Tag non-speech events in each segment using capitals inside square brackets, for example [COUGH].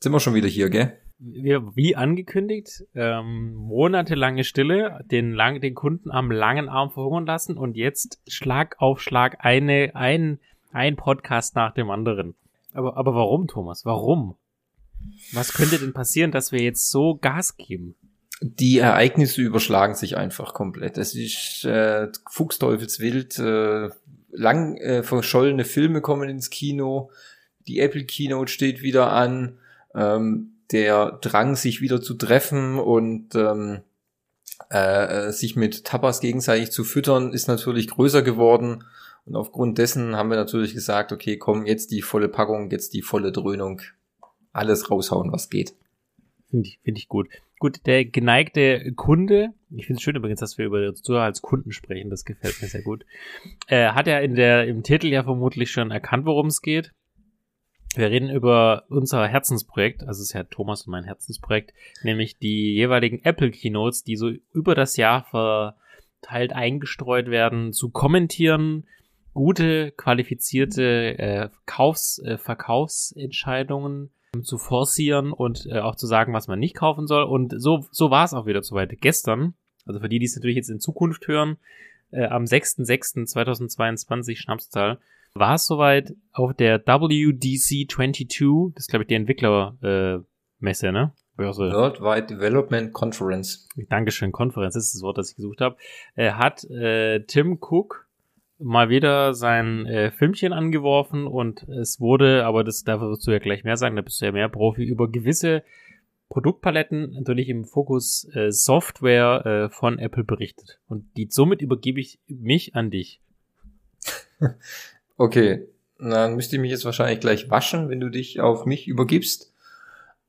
Sind wir schon wieder hier, gell? Wir, wie angekündigt, ähm, monatelange Stille, den, lang, den Kunden am langen Arm verhungern lassen und jetzt Schlag auf Schlag eine, ein, ein Podcast nach dem anderen. Aber, aber warum, Thomas? Warum? Was könnte denn passieren, dass wir jetzt so Gas geben? Die Ereignisse überschlagen sich einfach komplett. Es ist äh, Fuchsteufelswild, äh, lang äh, verschollene Filme kommen ins Kino, die Apple Keynote steht wieder an, ähm, der Drang, sich wieder zu treffen und ähm, äh, sich mit Tapas gegenseitig zu füttern, ist natürlich größer geworden. Und aufgrund dessen haben wir natürlich gesagt, okay, komm, jetzt die volle Packung, jetzt die volle Dröhnung. Alles raushauen, was geht. Finde ich, finde ich gut. Gut, der geneigte Kunde, ich finde es schön übrigens, dass wir über Zuhörer als Kunden sprechen, das gefällt mir sehr gut, äh, hat ja in der, im Titel ja vermutlich schon erkannt, worum es geht. Wir reden über unser Herzensprojekt, also es ist ja Thomas und mein Herzensprojekt, nämlich die jeweiligen Apple Keynotes, die so über das Jahr verteilt eingestreut werden, zu kommentieren, gute, qualifizierte äh, Kaufs-, äh, Verkaufsentscheidungen zu forcieren und äh, auch zu sagen, was man nicht kaufen soll. Und so, so war es auch wieder soweit. Gestern, also für die, die es natürlich jetzt in Zukunft hören, äh, am 6.6.2022 Schnapszahl, war es soweit auf der WDC 22, das ist glaube ich die Entwicklermesse, äh, ne? Börse. Worldwide Development Conference. Dankeschön, Konferenz ist das Wort, das ich gesucht habe. Äh, hat äh, Tim Cook mal wieder sein äh, Filmchen angeworfen und es wurde, aber das dafür wirst du ja gleich mehr sagen, da bist du ja mehr Profi, über gewisse Produktpaletten natürlich im Fokus äh, Software äh, von Apple berichtet. Und die, somit übergebe ich mich an dich. [LAUGHS] Okay, dann müsste ich mich jetzt wahrscheinlich gleich waschen, wenn du dich auf mich übergibst.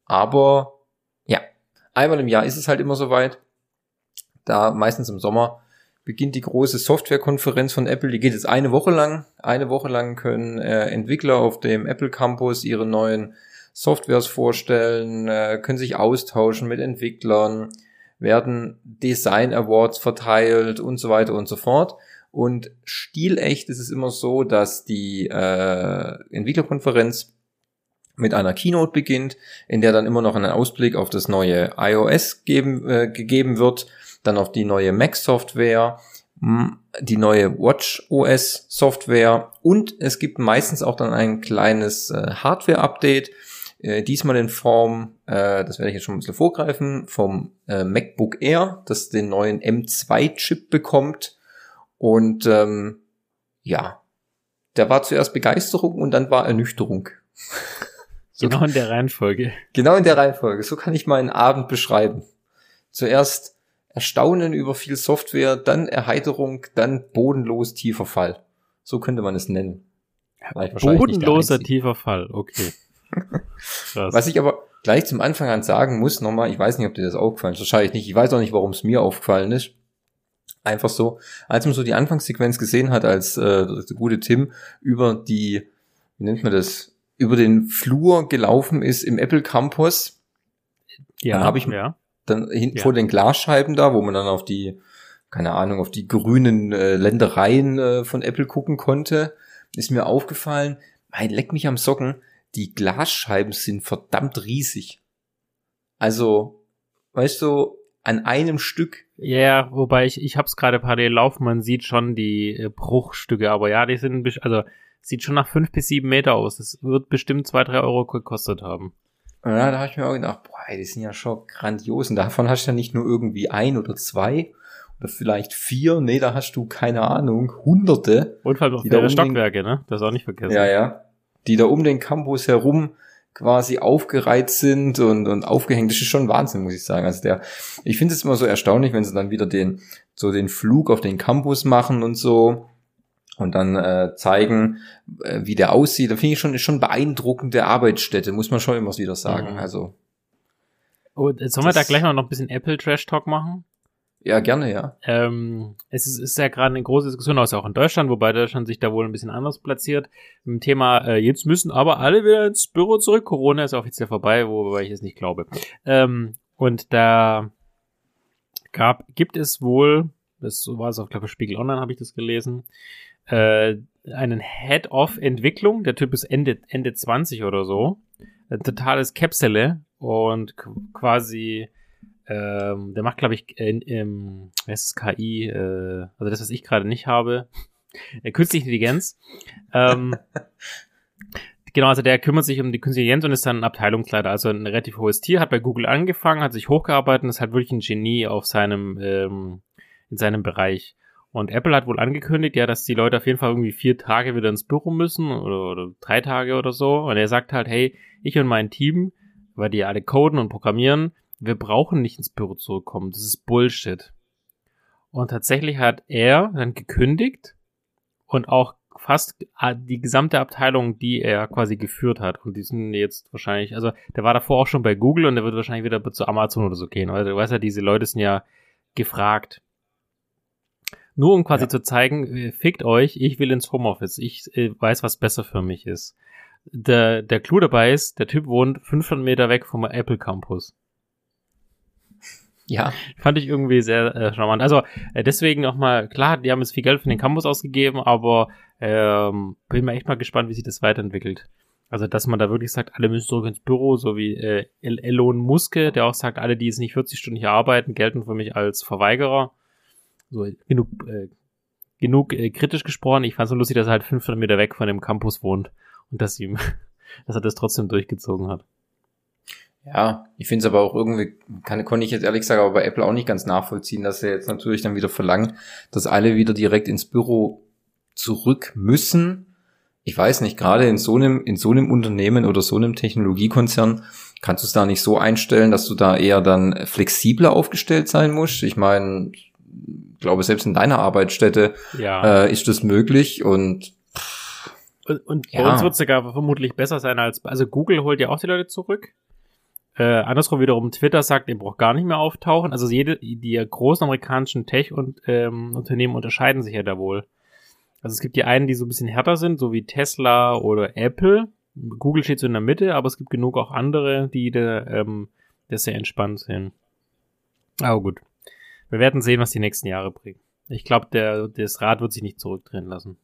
Aber ja, einmal im Jahr ist es halt immer soweit. Da meistens im Sommer beginnt die große Softwarekonferenz von Apple. Die geht jetzt eine Woche lang. Eine Woche lang können äh, Entwickler auf dem Apple Campus ihre neuen Softwares vorstellen, äh, können sich austauschen mit Entwicklern, werden Design Awards verteilt und so weiter und so fort. Und stilecht ist es immer so, dass die äh, Entwicklerkonferenz mit einer Keynote beginnt, in der dann immer noch ein Ausblick auf das neue iOS geben, äh, gegeben wird dann auf die neue Mac-Software, die neue Watch OS Software und es gibt meistens auch dann ein kleines äh, Hardware-Update, äh, diesmal in Form, äh, das werde ich jetzt schon ein bisschen vorgreifen, vom äh, MacBook Air, das den neuen M2-Chip bekommt und ähm, ja, da war zuerst Begeisterung und dann war Ernüchterung. so [LAUGHS] genau in der Reihenfolge. Genau in der Reihenfolge. So kann ich meinen Abend beschreiben. Zuerst Erstaunen über viel Software, dann Erheiterung, dann bodenlos tiefer Fall. So könnte man es nennen. Bodenloser tiefer Fall, okay. [LAUGHS] Was ich aber gleich zum Anfang an sagen muss, nochmal, ich weiß nicht, ob dir das aufgefallen ist, wahrscheinlich nicht, ich weiß auch nicht, warum es mir aufgefallen ist. Einfach so, als man so die Anfangssequenz gesehen hat, als äh, der gute Tim über die, wie nennt man das, über den Flur gelaufen ist im Apple Campus, ja, dann habe ich, ja dann hinten ja. vor den Glasscheiben da, wo man dann auf die, keine Ahnung, auf die grünen äh, Ländereien äh, von Apple gucken konnte, ist mir aufgefallen, mein leck mich am Socken, die Glasscheiben sind verdammt riesig. Also, weißt du, an einem Stück. Ja, yeah, wobei ich, ich hab's gerade parallel laufen, man sieht schon die äh, Bruchstücke, aber ja, die sind, also, sieht schon nach fünf bis sieben Meter aus. Das wird bestimmt zwei, drei Euro gekostet haben. Ja, da habe ich mir auch gedacht, boah, die sind ja schon grandios. Und davon hast du ja nicht nur irgendwie ein oder zwei oder vielleicht vier, nee, da hast du, keine Ahnung, hunderte. Und vor allem auch mehrere um Stockwerke, ne? Das auch nicht vergessen. Ja, ja. Die da um den Campus herum quasi aufgereiht sind und, und aufgehängt. Das ist schon Wahnsinn, muss ich sagen. Also der, ich finde es immer so erstaunlich, wenn sie dann wieder den, so den Flug auf den Campus machen und so und dann äh, zeigen, äh, wie der aussieht. Da finde ich schon, ist schon beeindruckende Arbeitsstätte, muss man schon immer wieder sagen. Mhm. Also. Oh, sollen wir da gleich noch ein bisschen Apple Trash Talk machen? Ja, gerne, ja. Ähm, es ist, ist ja gerade eine große Diskussion, auch in Deutschland, wobei Deutschland sich da wohl ein bisschen anders platziert. Im Thema, äh, jetzt müssen aber alle wieder ins Büro zurück. Corona ist offiziell vorbei, wobei ich es nicht glaube. Ähm, und da gab, gibt es wohl, das war es auch, glaube ich, Spiegel Online habe ich das gelesen, äh, einen Head of Entwicklung. Der Typ ist Ende, Ende 20 oder so. Ein totales Käpsele und quasi, ähm, der macht, glaube ich, in, im, heißt es, KI, äh, also das, was ich gerade nicht habe, äh, künstliche Intelligenz. ähm, [LAUGHS] Genau, also der kümmert sich um die künstliche Intelligenz und ist dann Abteilungsleiter, also ein relativ hohes Tier, hat bei Google angefangen, hat sich hochgearbeitet und ist halt wirklich ein Genie auf seinem, ähm, in seinem Bereich. Und Apple hat wohl angekündigt, ja, dass die Leute auf jeden Fall irgendwie vier Tage wieder ins Büro müssen oder, oder drei Tage oder so. Und er sagt halt, hey, ich und mein Team, weil die alle coden und programmieren, wir brauchen nicht ins Büro zurückkommen. Das ist Bullshit. Und tatsächlich hat er dann gekündigt und auch fast die gesamte Abteilung, die er quasi geführt hat. Und die sind jetzt wahrscheinlich, also der war davor auch schon bei Google und der wird wahrscheinlich wieder zu Amazon oder so gehen. Also du weißt ja, diese Leute sind ja gefragt. Nur um quasi ja. zu zeigen, äh, fickt euch, ich will ins Homeoffice. Ich äh, weiß, was besser für mich ist. Der, der Clou dabei ist, der Typ wohnt 500 Meter weg vom Apple Campus. Ja. Fand ich irgendwie sehr äh, charmant. Also äh, deswegen nochmal, klar, die haben jetzt viel Geld für den Campus ausgegeben, aber ähm, bin mal echt mal gespannt, wie sich das weiterentwickelt. Also, dass man da wirklich sagt, alle müssen zurück ins Büro, so wie äh, Elon Muske, der auch sagt, alle, die jetzt nicht 40 Stunden hier arbeiten, gelten für mich als Verweigerer. So, genug, äh, genug äh, kritisch gesprochen. Ich fand es so lustig, dass er halt 500 Meter weg von dem Campus wohnt und dass ihm, [LAUGHS] dass er das trotzdem durchgezogen hat. Ja, ich finde es aber auch irgendwie, kann, konnte ich jetzt ehrlich sagen, aber bei Apple auch nicht ganz nachvollziehen, dass sie jetzt natürlich dann wieder verlangen, dass alle wieder direkt ins Büro zurück müssen. Ich weiß nicht, gerade in so einem, in so einem Unternehmen oder so einem Technologiekonzern kannst du es da nicht so einstellen, dass du da eher dann flexibler aufgestellt sein musst. Ich meine, ich glaube, selbst in deiner Arbeitsstätte ja. äh, ist das möglich und und, und bei uns wird es sogar vermutlich besser sein als, also Google holt ja auch die Leute zurück. Äh, andersrum wiederum Twitter sagt, ihr braucht gar nicht mehr auftauchen. Also jede, die großen amerikanischen Tech-Unternehmen ähm, unterscheiden sich ja da wohl. Also es gibt die einen, die so ein bisschen härter sind, so wie Tesla oder Apple. Google steht so in der Mitte, aber es gibt genug auch andere, die da, ähm, das sehr entspannt sind. Aber gut. Wir werden sehen, was die nächsten Jahre bringen. Ich glaube, das Rad wird sich nicht zurückdrehen lassen.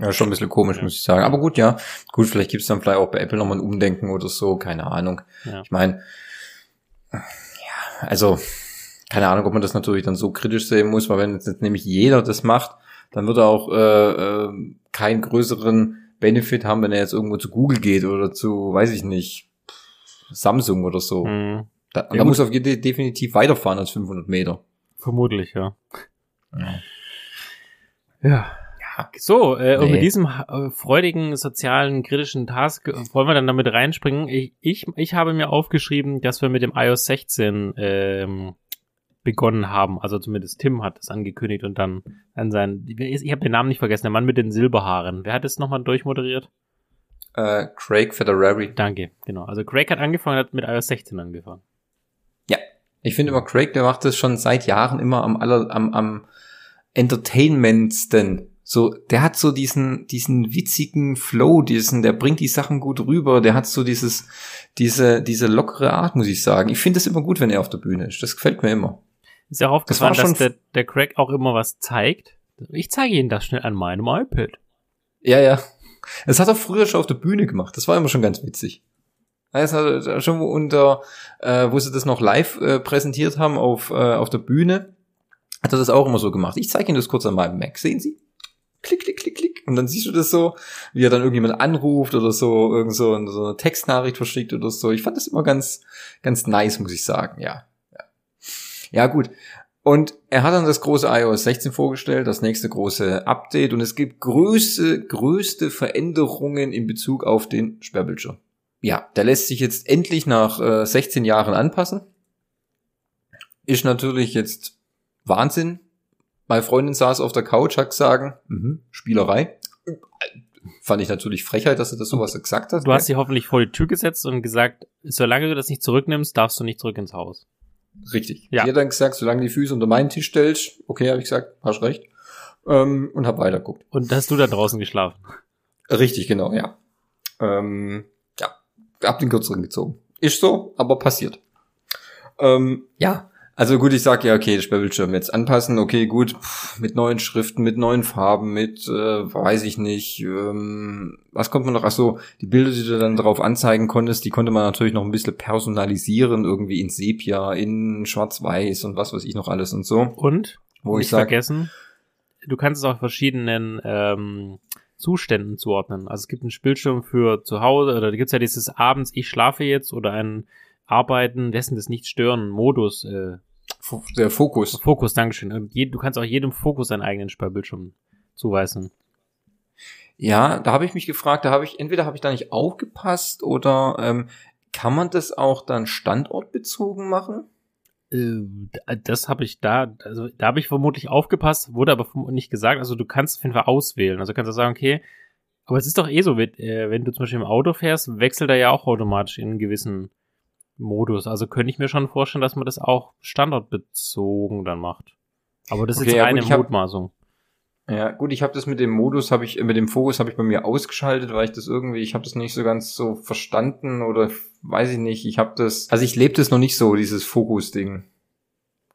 Ja, schon ein bisschen komisch, ja. muss ich sagen. Aber gut, ja. Gut, vielleicht gibt's dann vielleicht auch bei Apple nochmal ein Umdenken oder so, keine Ahnung. Ja. Ich meine, ja, also, keine Ahnung, ob man das natürlich dann so kritisch sehen muss, weil wenn jetzt nämlich jeder das macht, dann wird er auch äh, äh, keinen größeren Benefit haben, wenn er jetzt irgendwo zu Google geht oder zu, weiß ich nicht, Samsung oder so. Mhm. Da, ja, da muss er definitiv weiterfahren als 500 Meter. Vermutlich, ja. Ja. ja. So, äh, nee. und mit diesem äh, freudigen, sozialen, kritischen Task äh, wollen wir dann damit reinspringen. Ich, ich, ich habe mir aufgeschrieben, dass wir mit dem iOS 16 ähm, begonnen haben. Also zumindest Tim hat es angekündigt und dann, dann sein. Ich habe den Namen nicht vergessen, der Mann mit den Silberhaaren. Wer hat es nochmal durchmoderiert? Äh, Craig Federary. Danke, genau. Also Craig hat angefangen, hat mit iOS 16 angefangen. Ja. Ich finde immer, Craig, der macht das schon seit Jahren immer am aller, am, am entertainmentsten so, der hat so diesen, diesen witzigen Flow, diesen, der bringt die Sachen gut rüber, der hat so dieses, diese, diese lockere Art, muss ich sagen. Ich finde es immer gut, wenn er auf der Bühne ist. Das gefällt mir immer. Ist ja auch aufgefallen, das dass der, der Craig auch immer was zeigt. Ich zeige Ihnen das schnell an meinem iPad. Ja, ja. Das hat er früher schon auf der Bühne gemacht. Das war immer schon ganz witzig. Das hat schon unter, äh, wo sie das noch live äh, präsentiert haben auf, äh, auf der Bühne, hat er das auch immer so gemacht. Ich zeige Ihnen das kurz an meinem Mac. Sehen Sie? Klick, klick, klick, klick. Und dann siehst du das so, wie er dann irgendjemand anruft oder so, irgend so, so eine Textnachricht verschickt oder so. Ich fand das immer ganz, ganz nice, muss ich sagen, ja. Ja, ja gut. Und er hat dann das große iOS 16 vorgestellt, das nächste große Update und es gibt größte, größte Veränderungen in Bezug auf den Sperrbildschirm. Ja, der lässt sich jetzt endlich nach äh, 16 Jahren anpassen. Ist natürlich jetzt Wahnsinn, meine Freundin saß auf der Couch, hat gesagt, mhm, Spielerei. Fand ich natürlich Frechheit, dass du das sowas gesagt hast. Du hast sie hoffentlich vor die Tür gesetzt und gesagt, solange du das nicht zurücknimmst, darfst du nicht zurück ins Haus. Richtig. Ja. Die hat dann gesagt, solange die Füße unter meinen Tisch stellst, okay, habe ich gesagt, hast recht. Ähm, und hab weiterguckt. Und hast du da draußen geschlafen? Richtig, genau, ja. Ähm, ja, hab den kürzeren gezogen. Ist so, aber passiert. Ähm, ja, Also gut, ich sag ja, okay, Sperrbildschirm jetzt anpassen, okay, gut, mit neuen Schriften, mit neuen Farben, mit, äh, weiß ich nicht, ähm, was kommt man noch, ach so, die Bilder, die du dann drauf anzeigen konntest, die konnte man natürlich noch ein bisschen personalisieren, irgendwie in Sepia, in Schwarz-Weiß und was weiß ich noch alles und so. Und? Wo nicht ich sag, vergessen, du kannst es auch verschiedenen ähm, Zuständen zuordnen. Also es gibt einen Bildschirm für zu Hause, oder da gibt's ja dieses abends, ich schlafe jetzt, oder ein Arbeiten, dessen das nicht stören, Modus, äh, der Fokus. Fokus, Dankeschön. Je, du kannst auch jedem Fokus einen eigenen Sperrbildschirm zuweisen. Ja, da habe ich mich gefragt, da habe ich, entweder habe ich da nicht aufgepasst oder ähm, kann man das auch dann standortbezogen machen? Äh, das habe ich da, also da habe ich vermutlich aufgepasst, wurde aber nicht gesagt. Also du kannst auf jeden Fall auswählen. Also kannst du sagen, okay, aber es ist doch eh so, wenn, äh, wenn du zum Beispiel im Auto fährst, wechselt er ja auch automatisch in einen gewissen Modus. Also könnte ich mir schon vorstellen, dass man das auch standortbezogen dann macht. Aber das ist Okay, jetzt ja, ich hab- Mutmaßung. Ja, gut, ich habe das mit dem Modus, habe ich, mit dem Fokus habe ich bei mir ausgeschaltet, weil ich das irgendwie, ich habe das nicht so ganz so verstanden oder weiß ich nicht, ich habe das, also ich lebe das noch nicht so, dieses Fokus-Ding.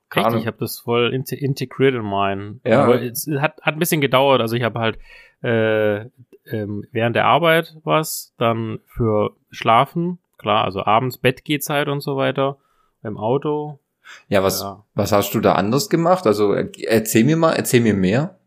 Keine Richtig, Ahnung. ich habe das voll inte- integriert in meinen. Ja. Aber es hat, hat ein bisschen gedauert. Also ich habe halt äh, ähm, während der Arbeit was, dann für Schlafen, klar, also abends Bettgehzeit und so weiter, im Auto. Ja, was, Ja. was hast du da anders gemacht? Also er- erzähl mir mal, erzähl mir mehr.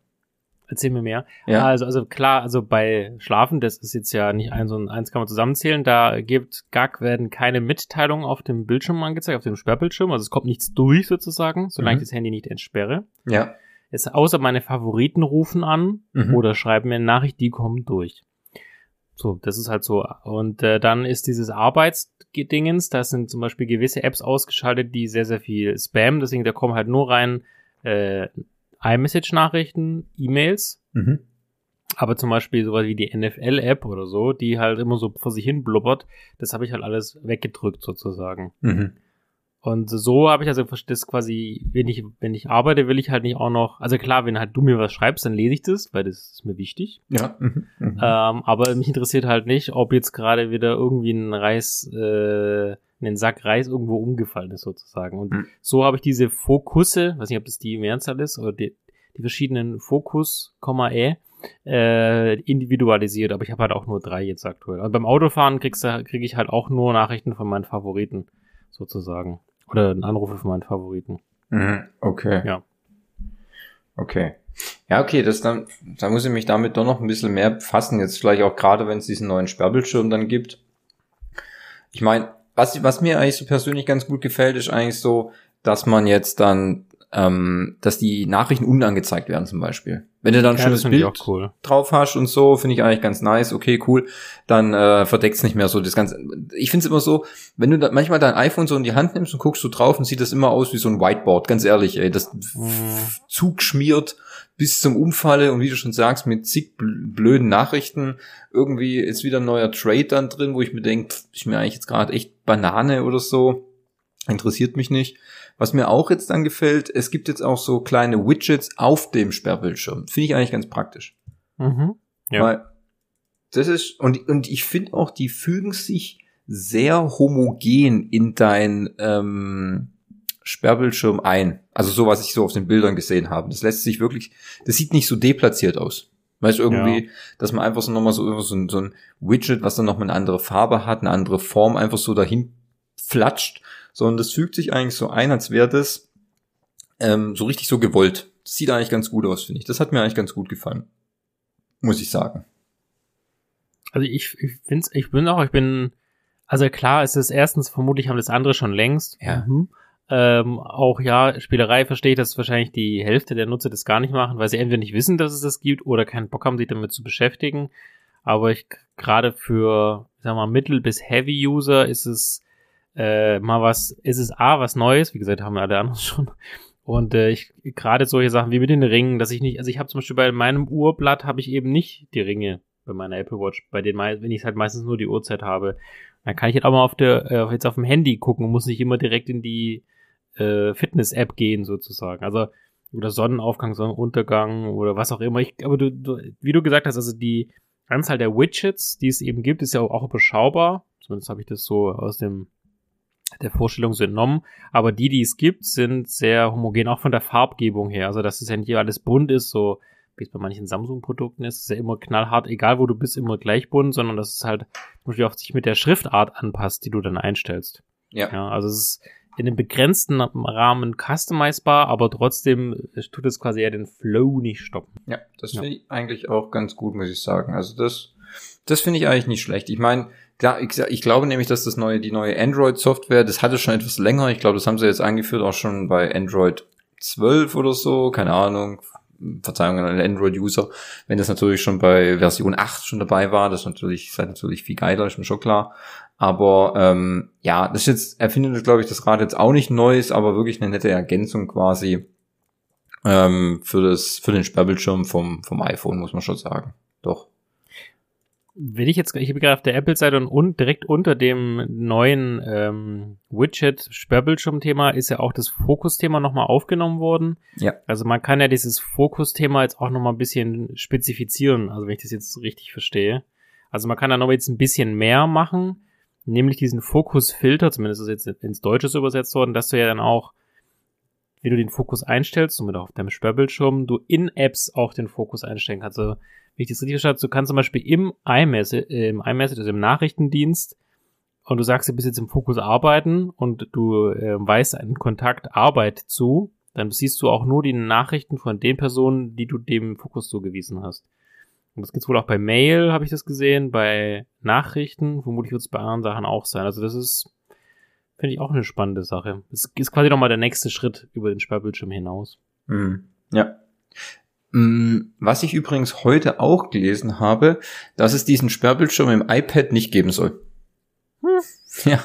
Erzähl mir mehr. Ja. Also, also klar, also bei Schlafen, das ist jetzt ja nicht eins und eins kann man zusammenzählen, da gibt GAG werden keine Mitteilungen auf dem Bildschirm angezeigt, auf dem Sperrbildschirm, also es kommt nichts durch sozusagen, solange Mhm. ich das Handy nicht entsperre. Ja. Es, außer meine Favoriten rufen an Mhm. oder schreiben mir eine Nachricht, die kommen durch. So, das ist halt so. Und äh, dann ist dieses Arbeitsdingens, da sind zum Beispiel gewisse Apps ausgeschaltet, die sehr, sehr viel Spam, deswegen da kommen halt nur rein äh, iMessage-Nachrichten, E-Mails, Mhm. aber zum Beispiel sowas wie die NFL-App oder so, die halt immer so vor sich hin blubbert, das habe ich halt alles weggedrückt sozusagen. Mhm. Und so habe ich also das quasi, wenn ich, wenn ich arbeite, will ich halt nicht auch noch, also klar, wenn halt du mir was schreibst, dann lese ich das, weil das ist mir wichtig. Ja. Mhm. Mhm. Ähm, aber mich interessiert halt nicht, ob jetzt gerade wieder irgendwie ein Reis, äh, ein Sack Reis irgendwo umgefallen ist sozusagen. Und Mhm. so habe ich diese Fokusse, weiß nicht, ob das die Mehrzahl ist, oder die, die verschiedenen Fokus, Komma, äh, individualisiert, aber ich habe halt auch nur drei jetzt aktuell. Und beim Autofahren kriegst du, kriege ich halt auch nur Nachrichten von meinen Favoriten, sozusagen. Oder Anrufe von meinen Favoriten. Mhm. Okay. Ja. Okay. Ja, okay, das dann, da muss ich mich damit doch noch ein bisschen mehr befassen. Jetzt vielleicht auch gerade, wenn es diesen neuen Sperrbildschirm dann gibt. Ich meine, was, was mir eigentlich so persönlich ganz gut gefällt, ist eigentlich so, dass man jetzt dann, ähm, dass die Nachrichten unangezeigt werden zum Beispiel. Wenn du dann ein Ja, schönes Bild cool. drauf hast und so, finde ich eigentlich ganz nice, okay, cool, dann äh, verdeckt's nicht mehr so das Ganze. Ich finde es immer so, wenn du da manchmal dein iPhone so in die Hand nimmst und guckst so drauf und sieht das immer aus wie so ein Whiteboard, ganz ehrlich, ey, das Mhm. zugeschmiert bis zum Umfalle und wie du schon sagst, mit zig bl- blöden Nachrichten, irgendwie ist wieder ein neuer Trade dann drin, wo ich mir denke, ist mir eigentlich jetzt gerade echt Banane oder so, interessiert mich nicht. Was mir auch jetzt dann gefällt, es gibt jetzt auch so kleine Widgets auf dem Sperrbildschirm. Finde ich eigentlich ganz praktisch. Mhm. Ja. Weil das ist, und, und ich finde auch, die fügen sich sehr homogen in dein ähm, Sperrbildschirm ein. Also so, was ich so auf den Bildern gesehen habe. Das lässt sich wirklich, das sieht nicht so deplatziert aus. Weißt du, irgendwie, dass man einfach so nochmal so, so, ein- so ein Widget, was dann nochmal eine andere Farbe hat, eine andere Form, einfach so dahin flatscht, sondern das fügt sich eigentlich so ein, als wäre das ähm, so richtig so gewollt. Das sieht eigentlich ganz gut aus, finde ich. Das hat mir eigentlich ganz gut gefallen. Muss ich sagen. Also ich, ich finde ich bin auch, ich bin, also klar ist es erstens, vermutlich haben das andere schon längst. Ja. Mhm. Ähm, auch ja, Spielerei verstehe ich, dass wahrscheinlich die Hälfte der Nutzer das gar nicht machen, weil sie entweder nicht wissen, dass es das gibt oder keinen Bock haben, sich damit zu beschäftigen. Aber ich gerade für, ich sag mal, Mittel- bis Heavy-User ist es äh, mal was, ist es A, was Neues, wie gesagt, haben wir alle anderen [LAUGHS] schon. Und äh, ich gerade solche Sachen wie mit den Ringen, dass ich nicht, also ich habe zum Beispiel bei meinem Uhrblatt habe ich eben nicht die Ringe bei meiner Apple Watch, bei den wenn ich halt meistens nur die Uhrzeit habe, dann kann ich halt auch mal auf der äh, jetzt auf dem Handy gucken und muss nicht immer direkt in die äh, Fitness-App gehen sozusagen. Also oder Sonnenaufgang, Sonnenuntergang oder was auch immer. Ich, aber du, du, wie du gesagt hast, also die Anzahl der Widgets, die es eben gibt, ist ja auch überschaubar. Zumindest habe ich das so aus dem der Vorstellung so entnommen. Aber die, die es gibt, sind sehr homogen, auch von der Farbgebung her. Also, dass es ja nicht alles bunt ist, so wie es bei manchen Samsung-Produkten ist, ist ja immer knallhart, egal wo du bist, immer gleich bunt, sondern dass es halt zum Beispiel auch sich mit der Schriftart anpasst, die du dann einstellst. Ja. Ja, also es ist in einem begrenzten Rahmen customizbar, aber trotzdem tut es quasi ja den Flow nicht stoppen. Ja, das Ja. finde ich eigentlich auch ganz gut, muss ich sagen. Also das, das finde ich eigentlich nicht schlecht. Ich meine, klar, ich, ich glaube nämlich, dass das neue, die neue Android-Software, das hatte schon etwas länger. Ich glaube, das haben sie jetzt eingeführt, auch schon bei Android 12 oder so, keine Ahnung. Verzeihung an alle Android-User, wenn das natürlich schon bei Version 8 schon dabei war, das ist natürlich, ist halt natürlich viel geiler, ist mir schon klar. Aber ähm, ja, das ist jetzt, er findet, glaube ich, das Rad jetzt auch nicht neu ist, aber wirklich eine nette Ergänzung quasi ähm, für das, für den Sperrbildschirm vom, vom iPhone, muss man schon sagen. Doch. Wenn ich jetzt, ich bin gerade auf der Apple-Seite und, und direkt unter dem neuen ähm, Widget-Sperrbildschirm-Thema ist ja auch das Fokus-Thema nochmal aufgenommen worden. Ja. Also man kann ja dieses Fokus-Thema jetzt auch nochmal ein bisschen spezifizieren, also wenn ich das jetzt richtig verstehe. Also man kann da noch jetzt ein bisschen mehr machen, nämlich diesen Fokus-Filter, zumindest ist jetzt ins Deutsche übersetzt worden, dass du ja dann auch, wenn du den Fokus einstellst, somit auch auf deinem Sperrbildschirm, du in Apps auch den Fokus einstellen kannst. Also wenn ich das richtig verstanden du kannst zum Beispiel im iMessage, äh, im iMessage, also im Nachrichtendienst, und du sagst, du bist jetzt im Fokus arbeiten und du äh, weißt einen Kontakt Arbeit zu, dann siehst du auch nur die Nachrichten von den Personen, die du dem Fokus zugewiesen hast. Und das gibt's wohl auch bei Mail, habe ich das gesehen, bei Nachrichten, vermutlich wird es bei anderen Sachen auch sein. Also das ist, finde ich, auch eine spannende Sache. Das ist quasi nochmal der nächste Schritt über den Sperrbildschirm hinaus. Mhm. Ja. Mm, Was ich übrigens heute auch gelesen habe, dass es diesen Sperrbildschirm im iPad nicht geben soll. Hm. Ja,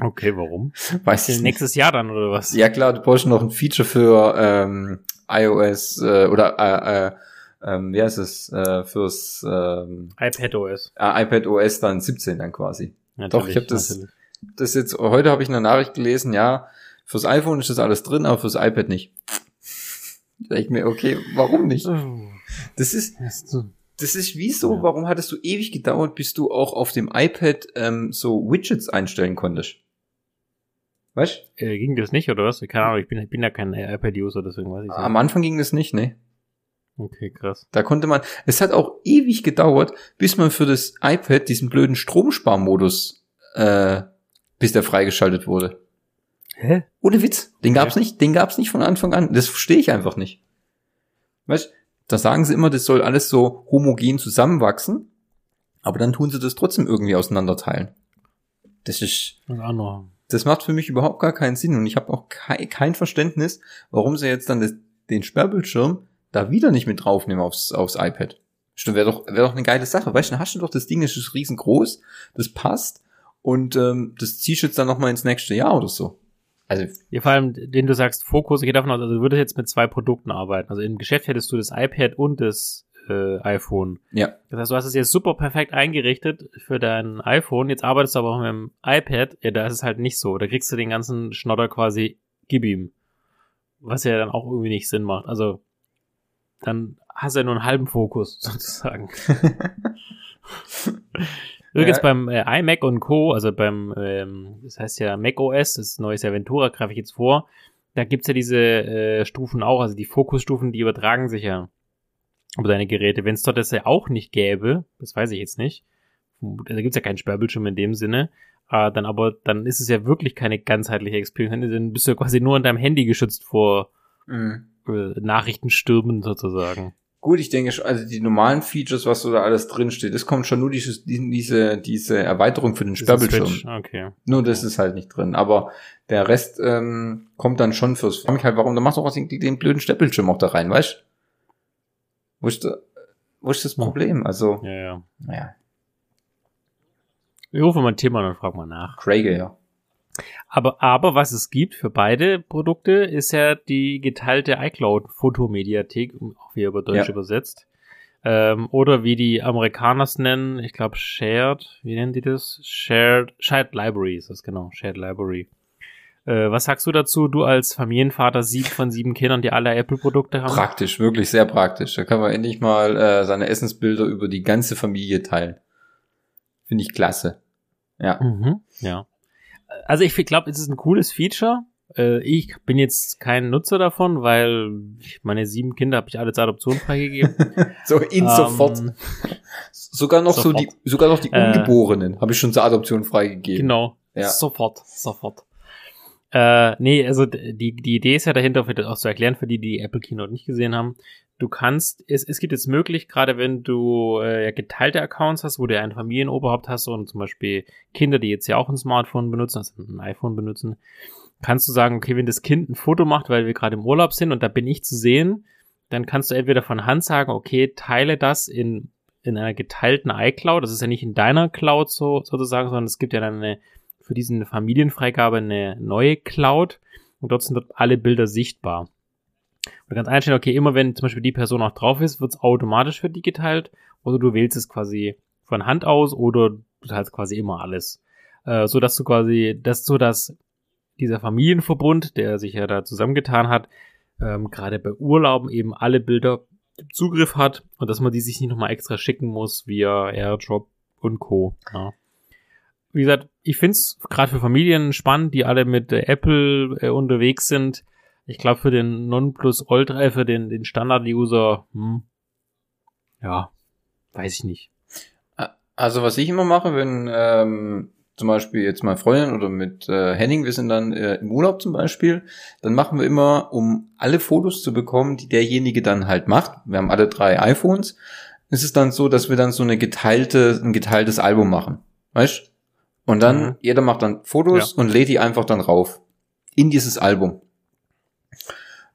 Okay, warum? weiß ich nicht. Nächstes Jahr dann, oder was? Ja klar, du brauchst noch ein Feature für ähm, iOS äh, oder äh, äh, ähm, wie heißt es äh, fürs ähm, iPad OS. äh, iPad OS dann 17 dann quasi. Doch, ich hab das- natürlich. Das jetzt heute habe ich eine Nachricht gelesen, ja, fürs iPhone ist das alles drin, aber fürs iPad nicht. Da ich mir, okay, warum nicht? Das ist das ist so- das ist wie so, Ja. warum hattest du ewig gedauert, bis du auch auf dem iPad ähm, so Widgets einstellen konntest? Weißt? Äh, ging das nicht, oder was? Keine Ahnung, ich bin, ich bin ja kein iPad-User, deswegen weiß ich nicht. Am Anfang ging das nicht, ne? Okay, krass. Da konnte man, es hat auch ewig gedauert, bis man für das iPad diesen blöden Stromsparmodus, äh, bis der freigeschaltet wurde. Hä? Ohne Witz. Den gab's nicht, den gab's nicht von Anfang an. Das verstehe ich einfach nicht. Weißt, da sagen sie immer, das soll alles so homogen zusammenwachsen, aber dann tun sie das trotzdem irgendwie auseinanderteilen. Das ist, Das macht für mich überhaupt gar keinen Sinn und ich habe auch kein, kein Verständnis, warum sie jetzt dann das, den Sperrbildschirm da wieder nicht mit draufnehmen aufs, aufs iPad. Stimmt, wäre doch, wäre doch eine geile Sache. Weißt du, dann hast du doch das Ding, das ist riesengroß, das passt und ähm, das ziehst du jetzt dann nochmal ins nächste Jahr oder so. Also, Ja, vor allem, den du sagst, Fokus, ich gehe davon aus, also du würdest jetzt mit zwei Produkten arbeiten. Also im Geschäft hättest du das iPad und das äh, iPhone. ja, Das heißt, du hast es jetzt super perfekt eingerichtet für dein iPhone, jetzt arbeitest du aber auch mit dem iPad, ja, da ist es halt nicht so. Da kriegst du den ganzen Schnodder quasi, gib ihm. Was ja dann auch irgendwie nicht Sinn macht. Also, dann hast du ja nur einen halben Fokus, [LAUGHS] sozusagen. [LAUGHS] Übrigens Ja. beim äh, iMac und Co., also beim, ähm, das heißt ja Mac OS, das neue Ventura, greife ich jetzt vor, da gibt's ja diese äh, Stufen auch, also die Fokusstufen, die übertragen sich ja über deine Geräte. Wenn es dort das ja auch nicht gäbe, das weiß ich jetzt nicht, da gibt's ja keinen Sperrbildschirm in dem Sinne, äh, dann aber, dann ist es ja wirklich keine ganzheitliche Experience, dann bist du ja quasi nur an deinem Handy geschützt vor mhm. äh, Nachrichtenstürmen sozusagen. Gut, ich denke, also die normalen Features, was so da alles drin steht, das kommt schon nur dieses, die- diese, diese Erweiterung für den Sperrbildschirm. Okay. Nur das ist halt nicht drin. Aber der Rest ähm, kommt dann schon fürs. Ich frage mich halt, warum, dann machst du auch den, den blöden Sperrbildschirm auch da rein, weißt Wo ist, da- wo ist das Problem? Also, Ja, ja. naja, Ich rufe mal ein Thema und frag mal nach. Craig, ja. Aber, aber was es gibt für beide Produkte, ist ja die geteilte iCloud-Fotomediathek, auch wieder über Deutsch Ja. übersetzt. Ähm, oder wie die Amerikaner es nennen, ich glaube Shared, wie nennen die das? Shared, Shared Library ist das, genau, Shared Library. Äh, was sagst du dazu, du als Familienvater, sieben von sieben Kindern, die alle Apple-Produkte haben? Praktisch, wirklich sehr praktisch. Da kann man endlich mal äh, seine Essensbilder über die ganze Familie teilen. Finde ich klasse. Ja. Mhm, ja. Also ich glaube, es ist ein cooles Feature. Äh, ich bin jetzt kein Nutzer davon, weil meine sieben Kinder habe ich alle zur Adoption freigegeben. [LAUGHS] so in Ähm, sofort. Sogar noch so sofort. die, sogar noch die Äh, Ungeborenen habe ich schon zur Adoption freigegeben. Genau. Ja. Sofort, sofort. Äh, nee, also die, die Idee ist ja dahinter, auch zu erklären, für die, die Apple Keynote nicht gesehen haben. Du kannst, es, es gibt jetzt möglich, gerade wenn du äh, geteilte Accounts hast, wo du ja ein Familienoberhaupt hast und zum Beispiel Kinder, die jetzt ja auch ein Smartphone benutzen, also ein iPhone benutzen, kannst du sagen, okay, wenn das Kind ein Foto macht, weil wir gerade im Urlaub sind und da bin ich zu sehen, dann kannst du entweder von Hand sagen, okay, teile das in, in einer geteilten iCloud. Das ist ja nicht in deiner Cloud so, sozusagen, sondern es gibt ja dann eine, für diesen Familienfreigabe eine neue Cloud und dort sind dort alle Bilder sichtbar. Du kannst einstellen, okay, immer wenn zum Beispiel die Person auch drauf ist, wird es automatisch für die geteilt oder du wählst es quasi von Hand aus oder du teilst quasi immer alles. Äh, so dass du quasi, das so, dass dieser Familienverbund, der sich ja da zusammengetan hat, ähm, gerade bei Urlauben eben alle Bilder Zugriff hat und dass man die sich nicht nochmal extra schicken muss via AirDrop und Co. Ja. Wie gesagt, ich find's gerade für Familien spannend, die alle mit äh, Apple äh, unterwegs sind. Ich glaube für den Nonplus Ultra, äh, für den, den Standard-User, hm, ja, weiß ich nicht. Also was ich immer mache, wenn ähm, zum Beispiel jetzt meine Freundin oder mit äh, Henning, wir sind dann äh, im Urlaub zum Beispiel, dann machen wir immer, um alle Fotos zu bekommen, die derjenige dann halt macht, wir haben alle drei iPhones, ist es dann so, dass wir dann so eine geteilte, ein geteiltes Album machen. Weißt? Und dann, Mhm. jeder macht dann Fotos und lädt die einfach dann rauf. In dieses Album.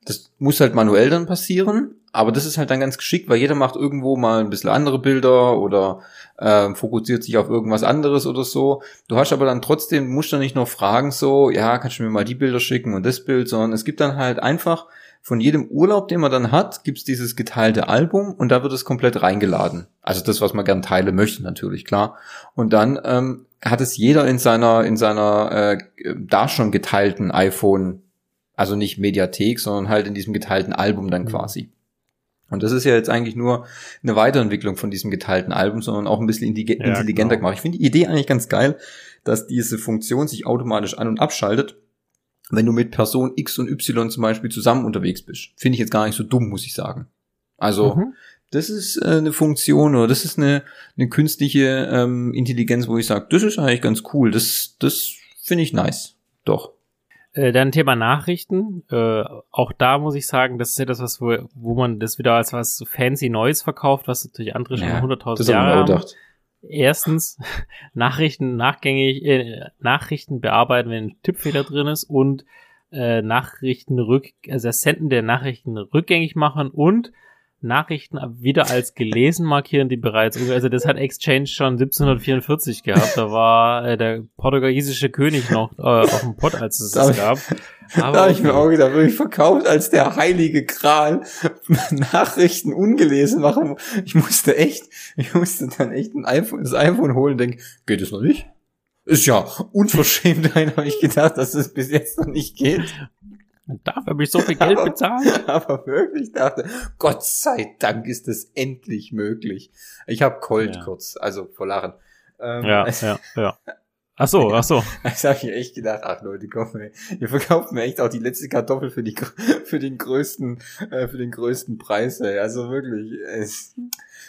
Das muss halt manuell dann passieren, aber das ist halt dann ganz geschickt, weil jeder macht irgendwo mal ein bisschen andere Bilder oder ähm, fokussiert sich auf irgendwas anderes oder so. Du hast aber dann trotzdem, musst dann nicht nur fragen so, ja, kannst du mir mal die Bilder schicken und das Bild, sondern es gibt dann halt einfach von jedem Urlaub, den man dann hat, gibt's dieses geteilte Album und da wird es komplett reingeladen. Also das, was man gern teilen möchte, natürlich, klar. Und dann ähm, hat es jeder in seiner, in seiner äh, da schon geteilten iPhone, also nicht Mediathek, sondern halt in diesem geteilten Album dann Mhm. quasi. Und das ist ja jetzt eigentlich nur eine Weiterentwicklung von diesem geteilten Album, sondern auch ein bisschen intelli- Ja, intelligenter genau. gemacht. Ich finde die Idee eigentlich ganz geil, dass diese Funktion sich automatisch an- und abschaltet, wenn du mit Person X und Y zum Beispiel zusammen unterwegs bist. Finde ich jetzt gar nicht so dumm, muss ich sagen. Also, Mhm. das ist äh, eine Funktion oder das ist eine, eine künstliche ähm, Intelligenz, wo ich sage, das ist eigentlich ganz cool. Das, das finde ich nice. Doch. Äh, dann Thema Nachrichten. Äh, auch da muss ich sagen, das ist ja das, was wo, wo man das wieder als was fancy Neues verkauft, was natürlich andere schon Ja, 100.000 Das habe ich Jahre haben. gedacht. Erstens [LAUGHS] Nachrichten nachgängig, äh, Nachrichten bearbeiten, wenn ein Tippfehler drin ist und äh, Nachrichten rück, also das Senden der Nachrichten rückgängig machen und Nachrichten wieder als gelesen markieren, die bereits, also das hat Exchange schon 1744 gehabt, da war äh, der portugiesische König noch äh, auf dem Pott, als es Da hab es ich- gab. [LAUGHS] da habe ich mir auch gedacht, wirklich verkauft als der heilige Kral [LAUGHS] Nachrichten ungelesen machen. Ich musste echt, ich musste dann echt ein iPhone, das iPhone holen und denke, geht es noch nicht? Ist ja unverschämt, [LAUGHS] habe ich gedacht, dass es bis jetzt noch nicht geht. Dafür habe ich so viel Geld Aber- bezahlt. [LAUGHS] Aber wirklich dachte, Gott sei Dank ist es endlich möglich. Ich habe Cold Ja. kurz, also vor Lachen. Ähm, Ja, [LAUGHS] ja, ja. Ach so, ach so. Also habe ich echt gedacht, ach Leute, komm, ey, ihr verkauft mir echt auch die letzte Kartoffel für die [LAUGHS] für den größten äh, für den größten Preis, ey. Also wirklich, es,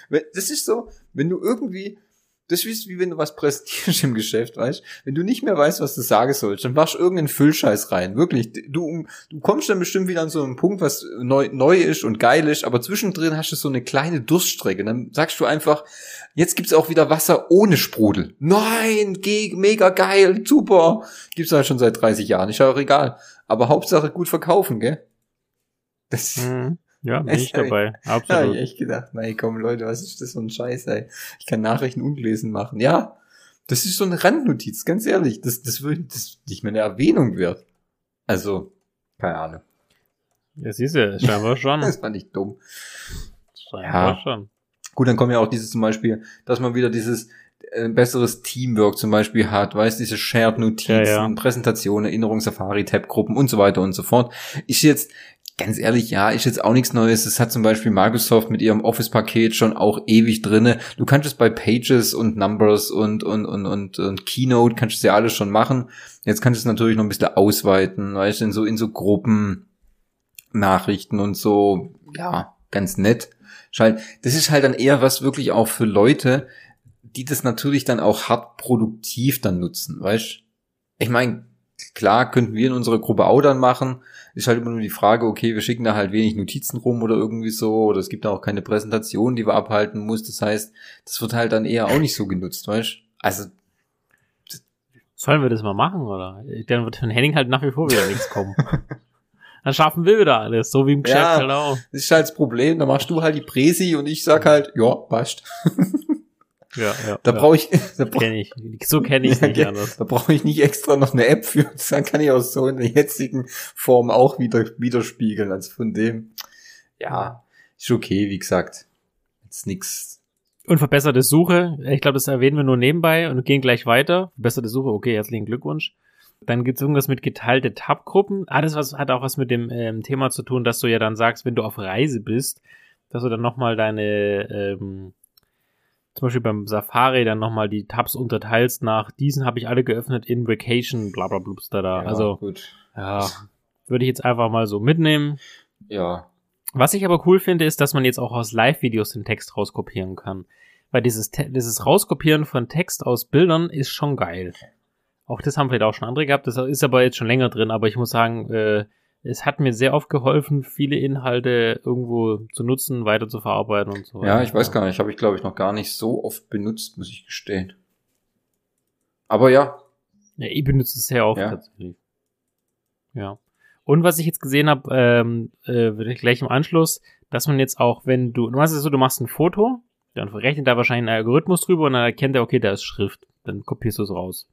wenn- das ist so, wenn du irgendwie das ist wie wenn du was präsentierst im Geschäft, weißt? Wenn du nicht mehr weißt, was du sagen sollst, dann machst du irgendeinen Füllscheiß rein. Wirklich. Du, du kommst dann bestimmt wieder an so einen Punkt, was neu, neu ist und geil ist, aber zwischendrin hast du so eine kleine Durststrecke. Dann sagst du einfach, jetzt gibt's auch wieder Wasser ohne Sprudel. Nein, ge mega geil, super. Gibt's halt schon seit 30 Jahren, ist ja auch egal. Aber Hauptsache gut verkaufen, gell? Das, Mhm. Ja, bin ich dabei. da [LAUGHS] hab Absolut. ich echt gedacht, nein, komm Leute, was ist das für ein Scheiß, ey? Ich kann Nachrichten ungelesen machen. Ja, das ist so eine Randnotiz, ganz ehrlich. Das, das wird das nicht mehr eine Erwähnung wert. Also, keine Ahnung. Ja, siehst du, scheinbar [LAUGHS] schon. Das fand ich dumm. Scheinbar Ja. schon. Gut, dann kommen ja auch dieses zum Beispiel, dass man wieder dieses äh, besseres Teamwork zum Beispiel hat, weißt, diese Shared Notizen, Ja, ja. Präsentationen, Erinnerungs-Safari, Tab-Gruppen und so weiter und so fort. Ist jetzt ganz ehrlich, ja, ist jetzt auch nichts Neues. Das hat zum Beispiel Microsoft mit ihrem Office-Paket schon auch ewig drinne. Du kannst es bei Pages und Numbers und, und, und, und, und Keynote kannst du es ja alles schon machen. Jetzt kannst du es natürlich noch ein bisschen ausweiten, weißt du, in so, in so Gruppen Nachrichten und so, ja, ganz nett. Das ist halt dann eher was wirklich auch für Leute, die das natürlich dann auch hart produktiv dann nutzen, weißt? Ich meine, klar könnten wir in unserer Gruppe auch dann machen, ist halt immer nur die Frage, okay, wir schicken da halt wenig Notizen rum oder irgendwie so, oder es gibt da auch keine Präsentation, die wir abhalten muss. Das heißt, das wird halt dann eher auch nicht so genutzt, weißt Also. Sollen wir das mal machen, oder? Dann wird von Henning halt nach wie vor wieder nichts kommen. [LAUGHS] dann schaffen wir wieder alles, so wie im Geschäft ja, halt auch. Das ist halt das Problem, dann machst du halt die Präsi und ich sag halt, ja, passt. [LAUGHS] Ja, ja. Da brauche ich. [LAUGHS] Da brauch, kenn ich. So kenne ich nicht anders. Da brauche ich nicht extra noch eine App für. [LAUGHS] Dann kann ich auch so in der jetzigen Form auch wieder widerspiegeln. Also von dem, ja, ist okay, wie gesagt. Jetzt nix. Und verbesserte Suche. Ich glaube, das erwähnen wir nur nebenbei und gehen gleich weiter. Verbesserte Suche, okay, herzlichen Glückwunsch. Dann gibt es irgendwas mit geteilte Tab-Gruppen. Ah, das was, hat auch was mit dem ähm, Thema zu tun, dass du ja dann sagst, wenn du auf Reise bist, dass du dann nochmal deine ähm, zum Beispiel beim Safari dann nochmal die Tabs unterteilst nach, diesen habe ich alle geöffnet in Vacation, bla bla bla, da. Ja, also, gut. ja, würde ich jetzt einfach mal so mitnehmen. Ja. Was ich aber cool finde, ist, dass man jetzt auch aus Live-Videos den Text rauskopieren kann. Weil dieses, dieses Rauskopieren von Text aus Bildern ist schon geil. Auch das haben vielleicht auch schon andere gehabt, das ist aber jetzt schon länger drin, aber ich muss sagen, äh, es hat mir sehr oft geholfen, viele Inhalte irgendwo zu nutzen, weiter zu verarbeiten und so weiter. Ja, ich weiß gar nicht, habe ich glaube ich noch gar nicht so oft benutzt, muss ich gestehen. Aber ja. Ja, ich benutze es sehr oft ja. tatsächlich. Ja. Und was ich jetzt gesehen habe, ähm, äh, gleich im Anschluss, dass man jetzt auch, wenn du, du machst es so, du machst ein Foto, dann verrechnet da wahrscheinlich ein Algorithmus drüber und dann erkennt er, okay, da ist Schrift. Dann kopierst du es raus.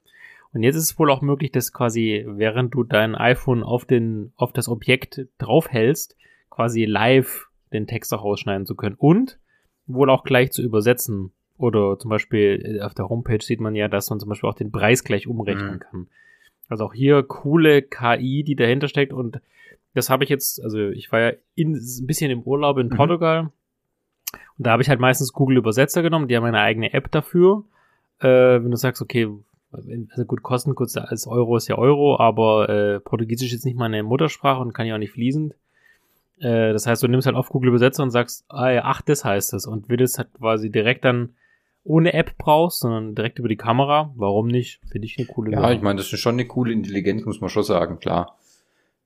Und jetzt ist es wohl auch möglich, dass quasi, während du dein iPhone auf den, auf das Objekt draufhältst, quasi live den Text auch rausschneiden zu können und wohl auch gleich zu übersetzen. Oder zum Beispiel äh, auf der Homepage sieht man ja, dass man zum Beispiel auch den Preis gleich umrechnen mhm. kann. Also auch hier coole KI, die dahinter steckt und das habe ich jetzt, also ich war ja in, ein bisschen im Urlaub in mhm. Portugal und da habe ich halt meistens Google Übersetzer genommen, die haben eine eigene App dafür. Äh, wenn du sagst, okay, also gut, Kosten kurz als Euro ist ja Euro, aber äh, Portugiesisch ist nicht meine Muttersprache und kann ja auch nicht fließend. Äh, das heißt, du nimmst halt auf Google Übersetzer und sagst, ah ja, ach, das heißt es. Und wenn du es halt quasi direkt dann ohne App brauchst, sondern direkt über die Kamera, warum nicht? Finde ich eine coole Ja, Sache. ich meine, das ist schon eine coole Intelligenz, muss man schon sagen, klar.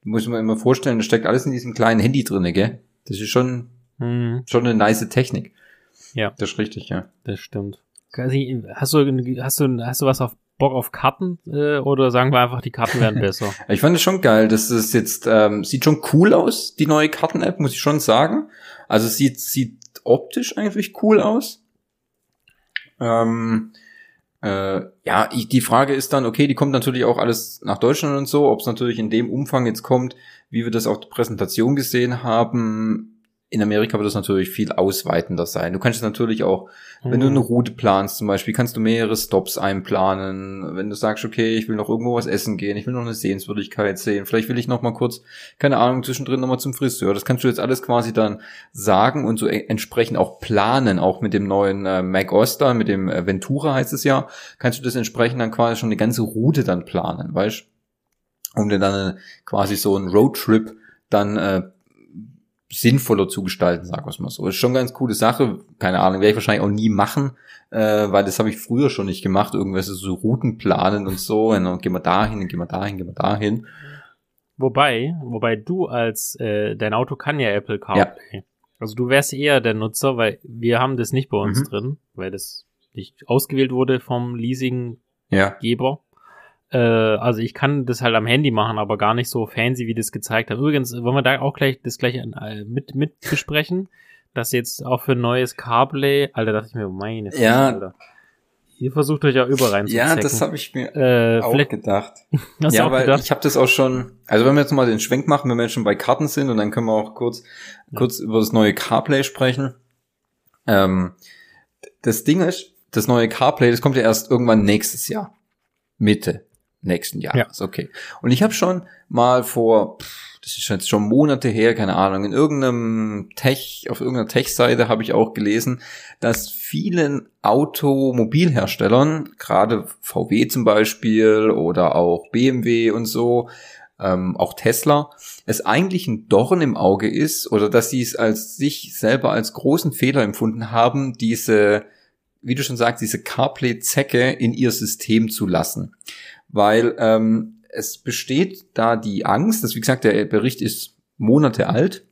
Muss man immer vorstellen, da steckt alles in diesem kleinen Handy drinne, gell? Das ist schon, mhm. schon eine nice Technik. Ja. Das ist richtig, ja. Das stimmt. Hast du, hast du, hast du was auf Bock auf Karten äh, oder sagen wir einfach, die Karten wären [LAUGHS] besser? ich fand es schon geil. Das ist jetzt, ähm, sieht schon cool aus, die neue Karten-App, muss ich schon sagen. Also es sieht, sieht optisch eigentlich cool aus. Ähm, äh, ja, ich, die Frage ist dann, okay, die kommt natürlich auch alles nach Deutschland und so, ob es natürlich in dem Umfang jetzt kommt, wie wir das auf der Präsentation gesehen haben, in Amerika wird es natürlich viel ausweitender sein. Du kannst es natürlich auch, wenn du mhm. eine Route planst zum Beispiel, kannst du mehrere Stops einplanen. Wenn du sagst, okay, ich will noch irgendwo was essen gehen, ich will noch eine Sehenswürdigkeit sehen, vielleicht will ich noch mal kurz, keine Ahnung, zwischendrin noch mal zum Friseur. Das kannst du jetzt alles quasi dann sagen und so e-, entsprechend auch planen, auch mit dem neuen äh, Mac Oster, mit dem äh, Ventura heißt es ja, kannst du das entsprechend dann quasi schon eine ganze Route dann planen, weißt? Um dir dann äh, quasi so einen Roadtrip dann äh, sinnvoller zu gestalten, sagen wir es mal so. Ist schon eine ganz coole Sache. Keine Ahnung, werde ich wahrscheinlich auch nie machen, äh, weil das habe ich früher schon nicht gemacht. Irgendwelche so Routen planen und so. Und dann gehen wir dahin, dann gehen wir dahin, gehen wir dahin. Wobei, wobei du als, äh, dein Auto kann ja Apple CarPlay. Ja. Also du wärst eher der Nutzer, weil wir haben das nicht bei uns mhm. drin, weil das nicht ausgewählt wurde vom Leasinggeber. Ja. Äh, also ich kann das halt am Handy machen, aber gar nicht so fancy, wie das gezeigt hat. Übrigens, wollen wir da auch gleich das gleiche äh, mit, mit besprechen, dass jetzt auch für neues CarPlay, Alter, dachte ich mir, meine Frage, ja. Alter. Ihr versucht euch ja überall rein Ja, das habe ich mir äh, auch gedacht. [LAUGHS] Hast ja, weil gedacht? ich habe das auch schon, also wenn wir jetzt mal den Schwenk machen, wenn wir jetzt schon bei Karten sind und dann können wir auch kurz, ja. kurz über das neue CarPlay sprechen. Ähm, das Ding ist, das neue CarPlay, das kommt ja erst irgendwann nächstes Jahr. Mitte nächsten Jahres. Ja. Okay. Und ich habe schon mal vor, das ist jetzt schon Monate her, keine Ahnung, in irgendeinem Tech, auf irgendeiner Tech-Seite habe ich auch gelesen, dass vielen Automobilherstellern, gerade VW zum Beispiel oder auch BMW und so, ähm, auch Tesla, es eigentlich ein Dorn im Auge ist oder dass sie es als sich selber als großen Fehler empfunden haben, diese, wie du schon sagst, diese CarPlay-Zecke in ihr System zu lassen. Weil ähm, es besteht da die Angst, dass wie gesagt, der Bericht ist Monate alt.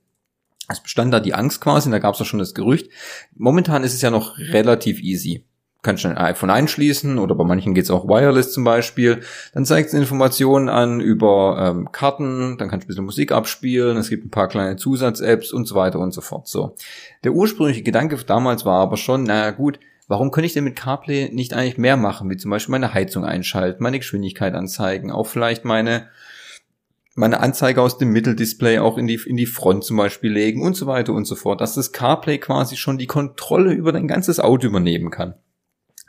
Es bestand da die Angst quasi, und da gab es auch schon das Gerücht. Momentan ist es ja noch relativ easy. Kannst du ein iPhone einschließen oder bei manchen geht's auch wireless zum Beispiel. Dann zeigt es Informationen an über ähm, Karten, dann kannst du ein bisschen Musik abspielen, es gibt ein paar kleine Zusatz-Apps und so weiter und so fort. So. Der ursprüngliche Gedanke damals war aber schon, naja gut, warum könnte ich denn mit CarPlay nicht eigentlich mehr machen, wie zum Beispiel meine Heizung einschalten, meine Geschwindigkeit anzeigen, auch vielleicht meine meine Anzeige aus dem Mitteldisplay auch in die, in die Front zum Beispiel legen und so weiter und so fort, dass das CarPlay quasi schon die Kontrolle über dein ganzes Auto übernehmen kann.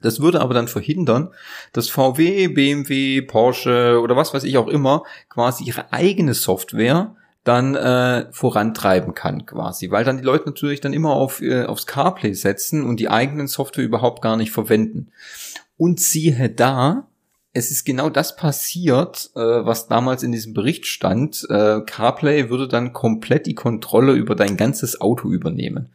Das würde aber dann verhindern, dass VW, BMW, Porsche oder was weiß ich auch immer quasi ihre eigene Software dann äh, vorantreiben kann quasi, weil dann die Leute natürlich dann immer auf äh, aufs CarPlay setzen und die eigenen Software überhaupt gar nicht verwenden. Und siehe da, es ist genau das passiert, äh, was damals in diesem Bericht stand. Äh, CarPlay würde dann komplett die Kontrolle über dein ganzes Auto übernehmen.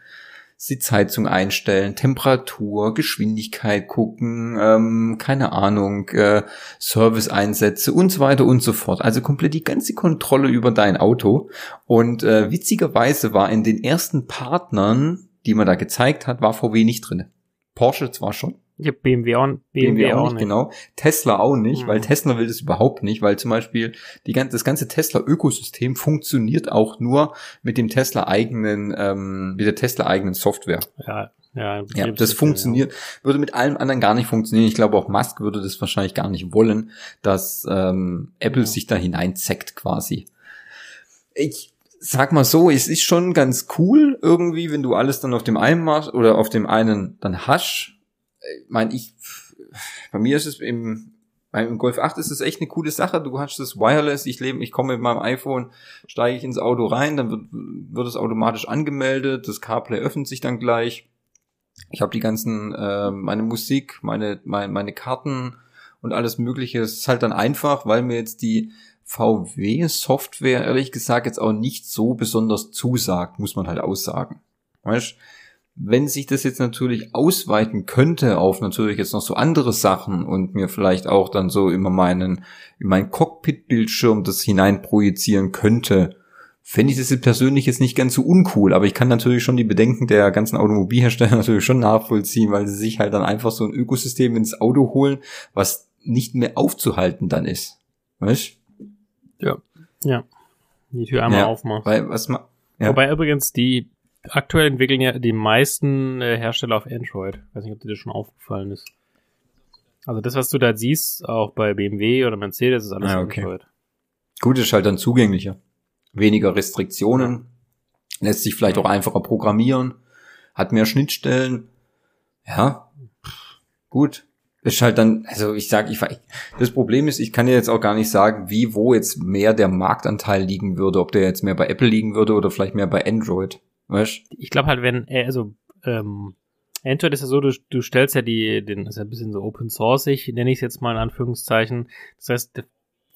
Sitzheizung einstellen, Temperatur, Geschwindigkeit gucken, ähm, keine Ahnung, äh, Service-Einsätze und so weiter und so fort. Also komplett die ganze Kontrolle über dein Auto. Und äh, witzigerweise war in den ersten Partnern, die man da gezeigt hat, war VW nicht drin. Porsche zwar schon, ja, BMW auch, BMW, BMW auch, nicht, nicht, genau. Tesla auch nicht, mhm. weil Tesla will das überhaupt nicht, weil zum Beispiel die, das ganze Tesla-Ökosystem funktioniert auch nur mit dem Tesla-eigenen, ähm, mit der Tesla-eigenen Software. Ja, ja, ja das funktioniert, ja. würde mit allem anderen gar nicht funktionieren. Ich glaube auch Musk würde das wahrscheinlich gar nicht wollen, dass ähm, Apple ja. sich da hineinzeckt quasi. Ich sag mal so, es ist schon ganz cool irgendwie, wenn du alles dann auf dem einen machst oder auf dem einen dann hast ich meine, ich, bei mir ist es im, beim Golf 8 ist es echt eine coole Sache. Du hast das Wireless, ich lebe, ich komme mit meinem iPhone, steige ich ins Auto rein, dann wird, wird es automatisch angemeldet, das CarPlay öffnet sich dann gleich. Ich habe die ganzen, äh, meine Musik, meine, meine, meine Karten und alles mögliche. Es ist halt dann einfach, weil mir jetzt die VW-Software ehrlich gesagt jetzt auch nicht so besonders zusagt, muss man halt aussagen. Weißt wenn sich das jetzt natürlich ausweiten könnte auf natürlich jetzt noch so andere Sachen und mir vielleicht auch dann so immer meinen, in meinen Cockpit-Bildschirm das hineinprojizieren könnte, fände ich das jetzt persönlich jetzt nicht ganz so uncool, aber ich kann natürlich schon die Bedenken der ganzen Automobilhersteller [LAUGHS] natürlich schon nachvollziehen, weil sie sich halt dann einfach so ein Ökosystem ins Auto holen, was nicht mehr aufzuhalten dann ist. Weißt? Ja. Ja. Die Tür einmal ja, aufmachen. Weil, was ma ja. Wobei übrigens die aktuell entwickeln ja die meisten äh, Hersteller auf Android. weiß nicht, ob dir das schon aufgefallen ist. Also das, was du da siehst, auch bei BMW oder Mercedes, ist alles ah, okay. Android. Gut, ist halt dann zugänglicher. Weniger Restriktionen, lässt sich vielleicht auch einfacher programmieren, hat mehr Schnittstellen. Ja, gut. Ist halt dann, also ich sag, ich, das Problem ist, ich kann dir jetzt auch gar nicht sagen, wie, wo jetzt mehr der Marktanteil liegen würde, ob der jetzt mehr bei Apple liegen würde oder vielleicht mehr bei Android. Weißt? Ich glaube halt, wenn, äh, also, ähm, Android ist ja so, du, du stellst ja die, den, ist ja ein bisschen so open sourceig, nenne ich es jetzt mal in Anführungszeichen. Das heißt,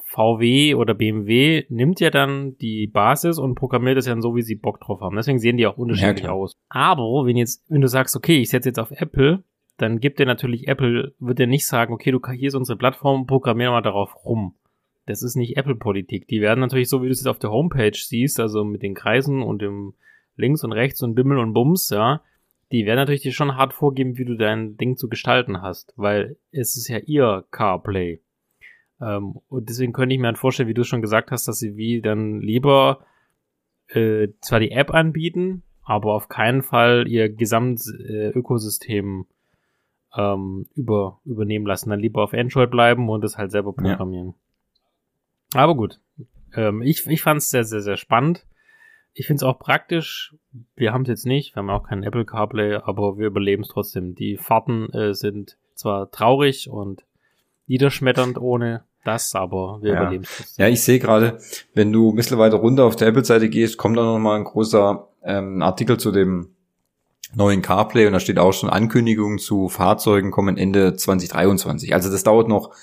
VW oder BMW nimmt ja dann die Basis und programmiert das ja so, wie sie Bock drauf haben. Deswegen sehen die auch unterschiedlich ja, aus. Aber wenn jetzt, wenn du sagst, okay, ich setze jetzt auf Apple, dann gibt dir natürlich Apple, wird dir nicht sagen, okay, du hier ist unsere Plattform, programmier mal darauf rum. Das ist nicht Apple-Politik. Die werden natürlich so, wie du es jetzt auf der Homepage siehst, also mit den Kreisen und dem links und rechts und Bimmel und Bums, ja, die werden natürlich dir schon hart vorgeben, wie du dein Ding zu gestalten hast, weil es ist ja ihr CarPlay. Ähm, und deswegen könnte ich mir halt vorstellen, wie du schon gesagt hast, dass sie wie dann lieber äh, zwar die App anbieten, aber auf keinen Fall ihr Gesamtökosystem äh, ähm, über, übernehmen lassen. Dann lieber auf Android bleiben und es halt selber programmieren. Ja. Aber gut. Ähm, ich ich fand es sehr, sehr, sehr spannend. Ich finde es auch praktisch. Wir haben es jetzt nicht, wir haben auch keinen Apple CarPlay, aber wir überleben es trotzdem. Die Fahrten äh, sind zwar traurig und niederschmetternd ohne das, aber wir Ja. überleben es. Ja, ich sehe gerade, wenn du ein bisschen weiter runter auf der Apple-Seite gehst, kommt da noch mal ein großer ähm, Artikel zu dem neuen CarPlay und da steht auch schon Ankündigungen zu Fahrzeugen kommen Ende 2023. Also das dauert noch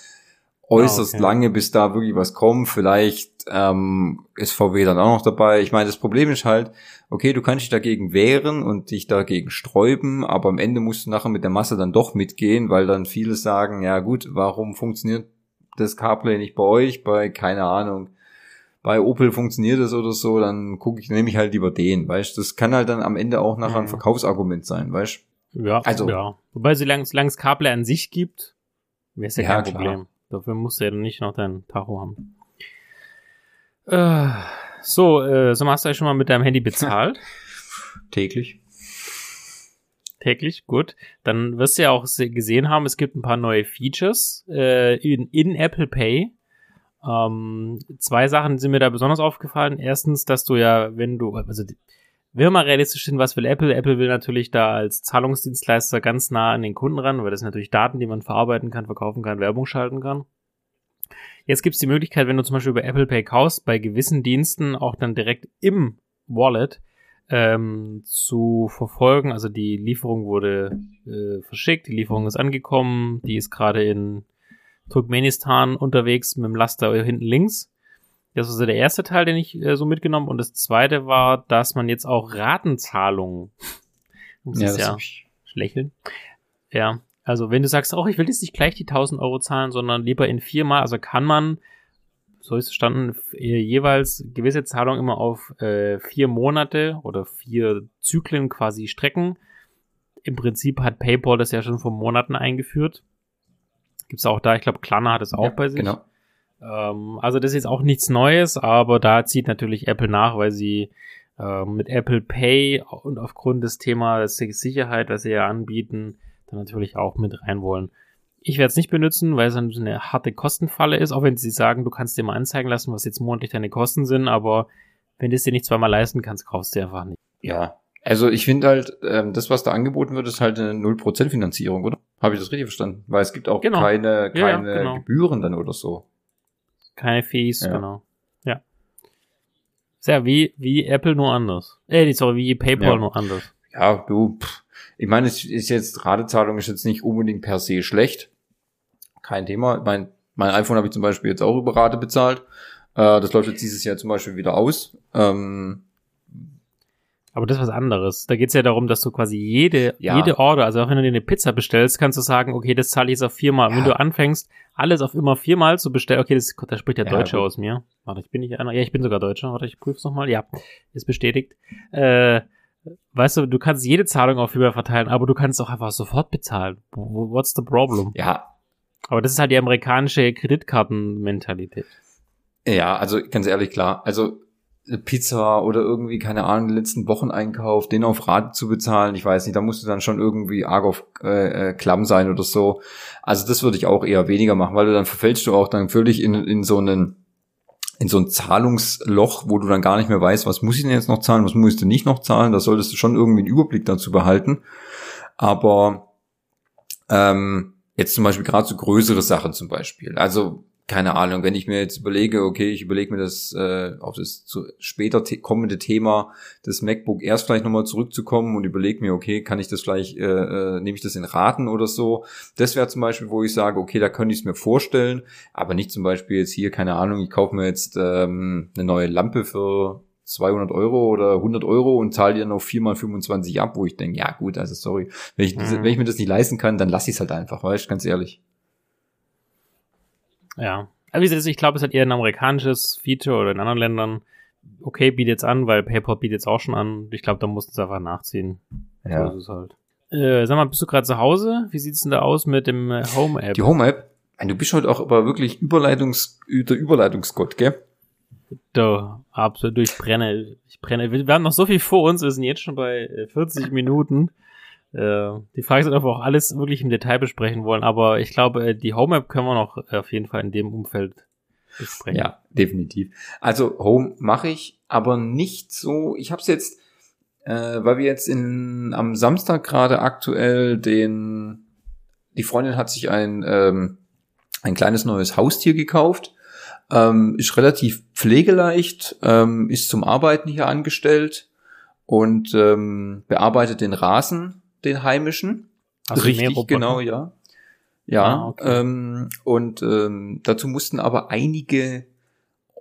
äußerst Ah, okay. lange, bis da wirklich was kommt. Vielleicht ähm, ist VW dann auch noch dabei. Ich meine, das Problem ist halt, okay, du kannst dich dagegen wehren und dich dagegen sträuben, aber am Ende musst du nachher mit der Masse dann doch mitgehen, weil dann viele sagen, ja gut, warum funktioniert das CarPlay nicht bei euch, bei, keine Ahnung, bei Opel funktioniert es oder so, dann gucke ich, nehme ich halt lieber den, weißt Das kann halt dann am Ende auch nachher ein Mhm. Verkaufsargument sein, weißt Ja, Also- ja. Wobei, solange es CarPlay an sich gibt, wäre es ja, Ja, kein klar. Problem. Dafür musst du ja nicht noch dein Tacho haben. Äh, so, äh, so hast du eigentlich schon mal mit deinem Handy bezahlt? [LAUGHS] Täglich. täglich, gut. Dann wirst du ja auch se- gesehen haben, es gibt ein paar neue Features äh, in, in Apple Pay. Ähm, zwei Sachen sind mir da besonders aufgefallen. Erstens, dass du ja, wenn du, also die- wir mal realistisch sind, was will Apple? Apple will natürlich da als Zahlungsdienstleister ganz nah an den Kunden ran, weil das natürlich Daten, die man verarbeiten kann, verkaufen kann, Werbung schalten kann. Jetzt gibt es die Möglichkeit, wenn du zum Beispiel über Apple Pay kaufst, bei gewissen Diensten auch dann direkt im Wallet ähm, zu verfolgen. Also die Lieferung wurde äh, verschickt, die Lieferung ist angekommen, die ist gerade in Turkmenistan unterwegs mit dem Laster hinten links. Das war so der erste Teil, den ich äh, so mitgenommen und das zweite war, dass man jetzt auch Ratenzahlungen, muss Ja, das ja ich. lächeln. Ja, also wenn du sagst, oh, ich will jetzt nicht gleich die 1000 Euro zahlen, sondern lieber in viermal, also kann man, so ist es standen, äh, jeweils gewisse Zahlungen immer auf äh, vier Monate oder vier Zyklen quasi strecken. Im Prinzip hat PayPal das ja schon vor Monaten eingeführt. Gibt's auch da, ich glaube, Klarna hat es auch ja, bei sich. Genau. Ähm, also das ist jetzt auch nichts Neues, aber da zieht natürlich Apple nach, weil sie ähm, mit Apple Pay und aufgrund des Themas Sicherheit, was sie ja anbieten, dann natürlich auch mit rein wollen. Ich werde es nicht benutzen, weil es dann so eine harte Kostenfalle ist, auch wenn sie sagen, du kannst dir mal anzeigen lassen, was jetzt monatlich deine Kosten sind, aber wenn du es dir nicht zweimal leisten kannst, kaufst du einfach nicht. Ja. Also ich finde halt, ähm, das, was da angeboten wird, ist halt eine 0% Finanzierung, oder? Habe ich das richtig verstanden? Weil es gibt auch Genau. keine, Ja, ja, keine genau. Gebühren dann oder so. Keine Fees, Ja. genau. Ja. Sehr wie, wie Apple nur anders. Äh, sorry, wie PayPal Ja. nur anders. Ja, du, pff, ich meine, es ist jetzt, Ratezahlung ist jetzt nicht unbedingt per se schlecht. Kein Thema. Mein, mein iPhone habe ich zum Beispiel jetzt auch über Rate bezahlt. Äh, das läuft jetzt dieses Jahr zum Beispiel wieder aus. Ähm, Aber das ist was anderes. Da geht's ja darum, dass du quasi jede, Ja. jede Order, also auch wenn du dir eine Pizza bestellst, kannst du sagen, okay, das zahle ich jetzt auf viermal. Ja. Wenn du anfängst, alles auf immer viermal zu bestellen, okay, das, da spricht der Ja, Deutsche gut. aus mir. Warte, ich bin nicht einer. Ja, ich bin sogar Deutscher. Warte, ich prüf's nochmal. Ja, ist bestätigt. Äh, weißt du, du kannst jede Zahlung auf viermal verteilen, aber du kannst auch einfach sofort bezahlen. What's the problem? ja, Aber das ist halt die amerikanische Kreditkartenmentalität. Ja, also ganz ehrlich, klar. Also Pizza oder irgendwie, keine Ahnung, den letzten Wocheneinkauf, den auf Rate zu bezahlen, ich weiß nicht, da musst du dann schon irgendwie arg auf äh, äh, klamm sein oder so. Also das würde ich auch eher weniger machen, weil du dann verfällst du auch dann völlig in, in so einen in so ein Zahlungsloch, wo du dann gar nicht mehr weißt, was muss ich denn jetzt noch zahlen, was muss ich denn nicht noch zahlen. Da solltest du schon irgendwie einen Überblick dazu behalten. Aber ähm, jetzt zum Beispiel gerade so größere Sachen zum Beispiel. Also keine Ahnung, wenn ich mir jetzt überlege, okay, ich überlege mir das äh, auf das zu, später te kommende Thema des MacBook erst vielleicht nochmal zurückzukommen und überlege mir, okay, kann ich das vielleicht, äh, äh, nehme ich das in Raten oder so. Das wäre zum Beispiel, wo ich sage, okay, da könnte ich es mir vorstellen, aber nicht zum Beispiel jetzt hier, keine Ahnung, ich kaufe mir jetzt ähm, eine neue Lampe für 200 Euro oder 100 Euro und zahle dir noch 4 mal 25 ab, wo ich denke, ja gut, also sorry, wenn ich, Mhm. wenn ich mir das nicht leisten kann, dann lasse ich es halt einfach, weißt du, ganz ehrlich. Ja. Aber wie gesagt, ich glaube, es hat eher ein amerikanisches Feature oder in anderen Ländern. Okay, bietet jetzt an, weil PayPal bietet jetzt auch schon an. Ich glaube, da mussten sie einfach nachziehen. So ist es halt. Äh, sag mal, bist du gerade zu Hause? Wie sieht's denn da aus mit dem äh, Home-App? Die Home-App, du bist heute auch aber wirklich Überleitungs, der Überleitungsgott, gell? Da, absolut, ich brenne. Ich brenne. Wir haben noch so viel vor uns, wir sind jetzt schon bei äh, 40 Minuten. Äh, die Frage ist, ob wir auch alles wirklich im Detail besprechen wollen, aber ich glaube, äh, die Home-App können wir noch äh, auf jeden Fall in dem Umfeld besprechen. Ja, definitiv. Also Home mache ich, aber nicht so. Ich habe es jetzt, äh, weil wir jetzt in, am Samstag gerade aktuell den, die Freundin hat sich ein, ähm, ein kleines neues Haustier gekauft. Ähm, ist relativ pflegeleicht, ähm, ist zum Arbeiten hier angestellt und ähm, bearbeitet den Rasen, den heimischen. Mehr Roboter? genau, ja. Ja, Ah, okay. ähm, und ähm, dazu mussten aber einige,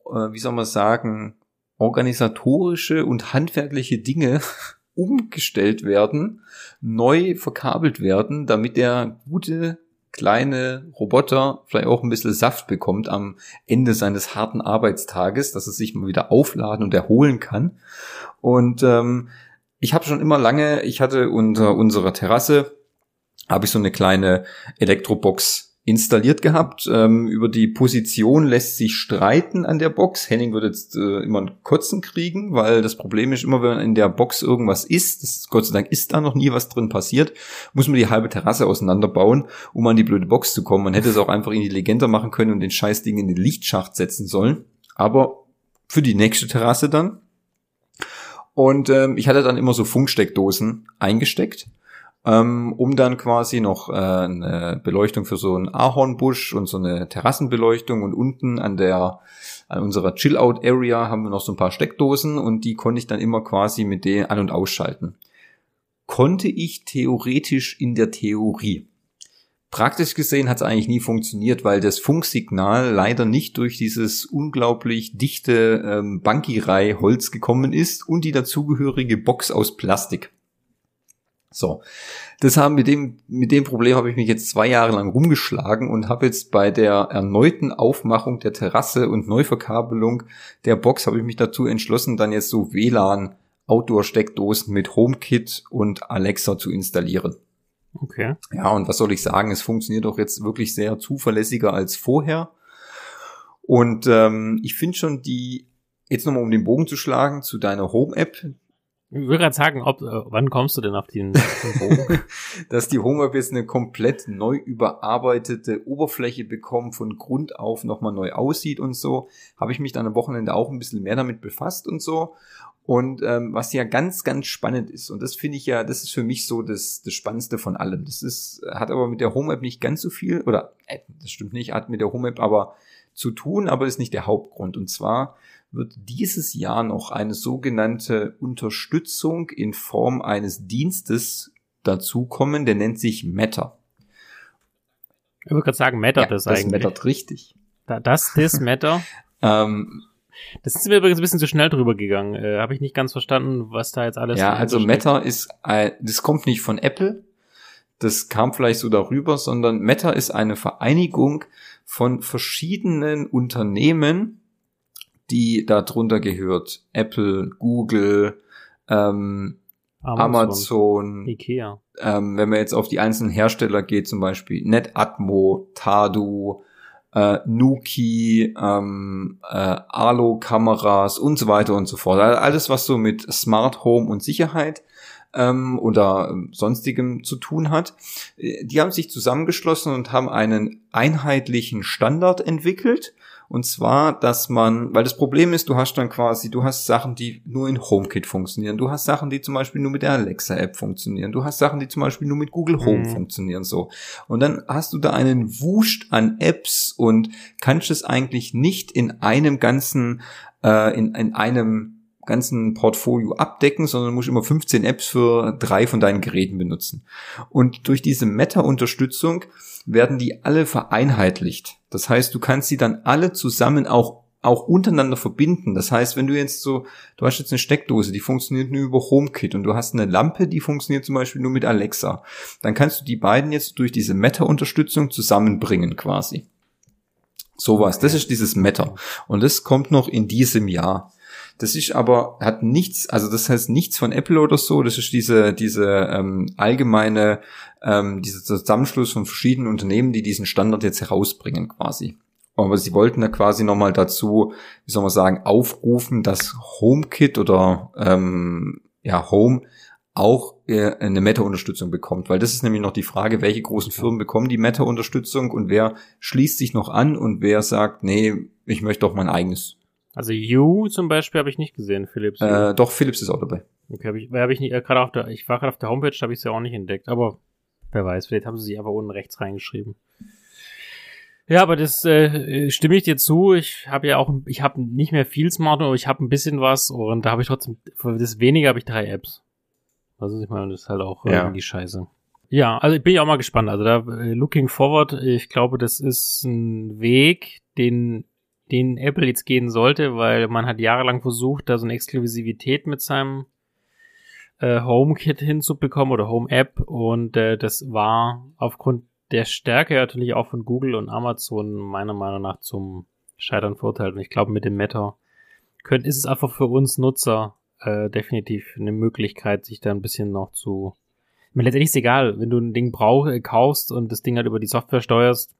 äh, wie soll man sagen, organisatorische und handwerkliche Dinge [LAUGHS] umgestellt werden, neu verkabelt werden, damit der gute kleine Roboter vielleicht auch ein bisschen Saft bekommt am Ende seines harten Arbeitstages, dass er sich mal wieder aufladen und erholen kann. Und ähm, ich habe schon immer lange, ich hatte unter unserer Terrasse, habe ich so eine kleine Elektrobox installiert gehabt. Ähm, über die Position lässt sich streiten an der Box. Henning wird jetzt äh, immer einen Kotzen kriegen, weil das Problem ist immer, wenn in der Box irgendwas ist, das, Gott sei Dank ist da noch nie was drin passiert, muss man die halbe Terrasse auseinanderbauen, um an die blöde Box zu kommen. Man hätte es auch einfach intelligenter machen können und den Scheißding in den Lichtschacht setzen sollen. Aber für die nächste Terrasse dann. Und ähm, ich hatte dann immer so Funksteckdosen eingesteckt ähm, um dann quasi noch äh, eine Beleuchtung für so einen Ahornbusch und so eine Terrassenbeleuchtung und unten an der an unserer Chill-Out-Area haben wir noch so ein paar Steckdosen und die konnte ich dann immer quasi mit denen an- und ausschalten. Konnte ich theoretisch in der Theorie. Praktisch gesehen hat es eigentlich nie funktioniert, weil das Funksignal leider nicht durch dieses unglaublich dichte ähm, Bankirei-Holz gekommen ist und die dazugehörige Box aus Plastik. So, das haben mit dem mit dem Problem habe ich mich jetzt zwei Jahre lang rumgeschlagen und habe jetzt bei der erneuten Aufmachung der Terrasse und Neuverkabelung der Box habe ich mich dazu entschlossen, dann jetzt so WLAN Outdoor-Steckdosen mit HomeKit und Alexa zu installieren. Okay. Ja, und was soll ich sagen? Es funktioniert doch jetzt wirklich sehr zuverlässiger als vorher. Und ähm, ich finde schon die, jetzt nochmal um den Bogen zu schlagen, zu deiner Home-App, Ich würde gerade sagen, ob, äh, wann kommst du denn auf den, den Bogen? [LAUGHS] dass die Home-App jetzt eine komplett neu überarbeitete Oberfläche bekommt, von Grund auf nochmal neu aussieht und so, habe ich mich dann am Wochenende auch ein bisschen mehr damit befasst und so. Und ähm, was ja ganz, ganz spannend ist, und das finde ich ja, das ist für mich so das, das Spannendste von allem. Das ist, hat aber mit der Home-App nicht ganz so viel, oder äh, das stimmt nicht, hat mit der Home-App aber zu tun, aber ist nicht der Hauptgrund. Und zwar wird dieses Jahr noch eine sogenannte Unterstützung in Form eines Dienstes dazukommen, der nennt sich Meta. Ich würde gerade sagen, Matter Ja, das, das eigentlich. mattert richtig. Da, das, das Matter. [LAUGHS] Ähm, Das ist mir übrigens ein bisschen zu schnell drüber gegangen. Äh, Habe ich nicht ganz verstanden, was da jetzt alles ja, also steckt. Meta ist, ein, das kommt nicht von Apple, das kam vielleicht so darüber, sondern Meta ist eine Vereinigung von verschiedenen Unternehmen, die darunter gehört. Apple, Google, ähm, Amazon, Ikea. ähm, wenn man jetzt auf die einzelnen Hersteller geht, zum Beispiel Netatmo, Tadu, äh, Nuki, ähm, äh, Alo-Kameras und so weiter und so fort. Alles, was so mit Smart Home und Sicherheit ähm, oder ähm, sonstigem zu tun hat. Äh, Die haben sich zusammengeschlossen und haben einen einheitlichen Standard entwickelt. Und zwar, dass man, weil das Problem ist, du hast dann quasi, du hast Sachen, die nur in HomeKit funktionieren. Du hast Sachen, die zum Beispiel nur mit der Alexa-App funktionieren. Du hast Sachen, die zum Beispiel nur mit Google Home Mhm. funktionieren, so. Und dann hast du da einen Wust an Apps und kannst es eigentlich nicht in einem ganzen, äh, in, in einem ganzen Portfolio abdecken, sondern musst immer 15 Apps für drei von deinen Geräten benutzen. Und durch diese Meta-Unterstützung werden die alle vereinheitlicht. Das heißt, du kannst sie dann alle zusammen auch auch untereinander verbinden. Das heißt, wenn du jetzt so, du hast jetzt eine Steckdose, die funktioniert nur über HomeKit und du hast eine Lampe, die funktioniert zum Beispiel nur mit Alexa, dann kannst du die beiden jetzt durch diese Meta-Unterstützung zusammenbringen quasi. Sowas. Das ist dieses Meta. Und das kommt noch in diesem Jahr. Das ist aber, hat nichts, also das heißt nichts von Apple oder so, das ist diese, diese ähm, allgemeine, ähm, dieser Zusammenschluss von verschiedenen Unternehmen, die diesen Standard jetzt herausbringen quasi. Aber sie wollten da quasi nochmal dazu, wie soll man sagen, aufrufen, dass HomeKit oder ähm, ja, Home auch äh, eine Meta-Unterstützung bekommt, weil das ist nämlich noch die Frage, welche großen Firmen bekommen die Meta-Unterstützung und wer schließt sich noch an und wer sagt, nee, ich möchte doch mein eigenes. Also You zum Beispiel habe ich nicht gesehen, Philips. Äh, doch, Philips ist auch dabei. Okay, habe ich, hab ich nicht, äh, gerade auf der, ich war gerade auf der Homepage, habe ich sie auch nicht entdeckt, aber wer weiß, vielleicht haben sie sich einfach unten rechts reingeschrieben. Ja, aber das äh, stimme ich dir zu. Ich habe ja auch, ich habe nicht mehr viel Smart, aber ich habe ein bisschen was und da habe ich trotzdem, für das weniger habe ich drei Apps. Also ich meine, das ist halt auch Ja. irgendwie scheiße. Ja, also ich bin ja auch mal gespannt. Also da äh, looking forward, ich glaube, das ist ein Weg, den den Apple jetzt gehen sollte, weil man hat jahrelang versucht, da so eine Exklusivität mit seinem äh, HomeKit hinzubekommen oder Home App und äh, das war aufgrund der Stärke natürlich auch von Google und Amazon meiner Meinung nach zum Scheitern verurteilt. Und ich glaube, mit dem Meta können, ist es einfach für uns Nutzer äh, definitiv eine Möglichkeit, sich da ein bisschen noch zu. Ich meine, letztendlich ist es egal, wenn du ein Ding brauch, äh, kaufst und das Ding halt über die Software steuerst,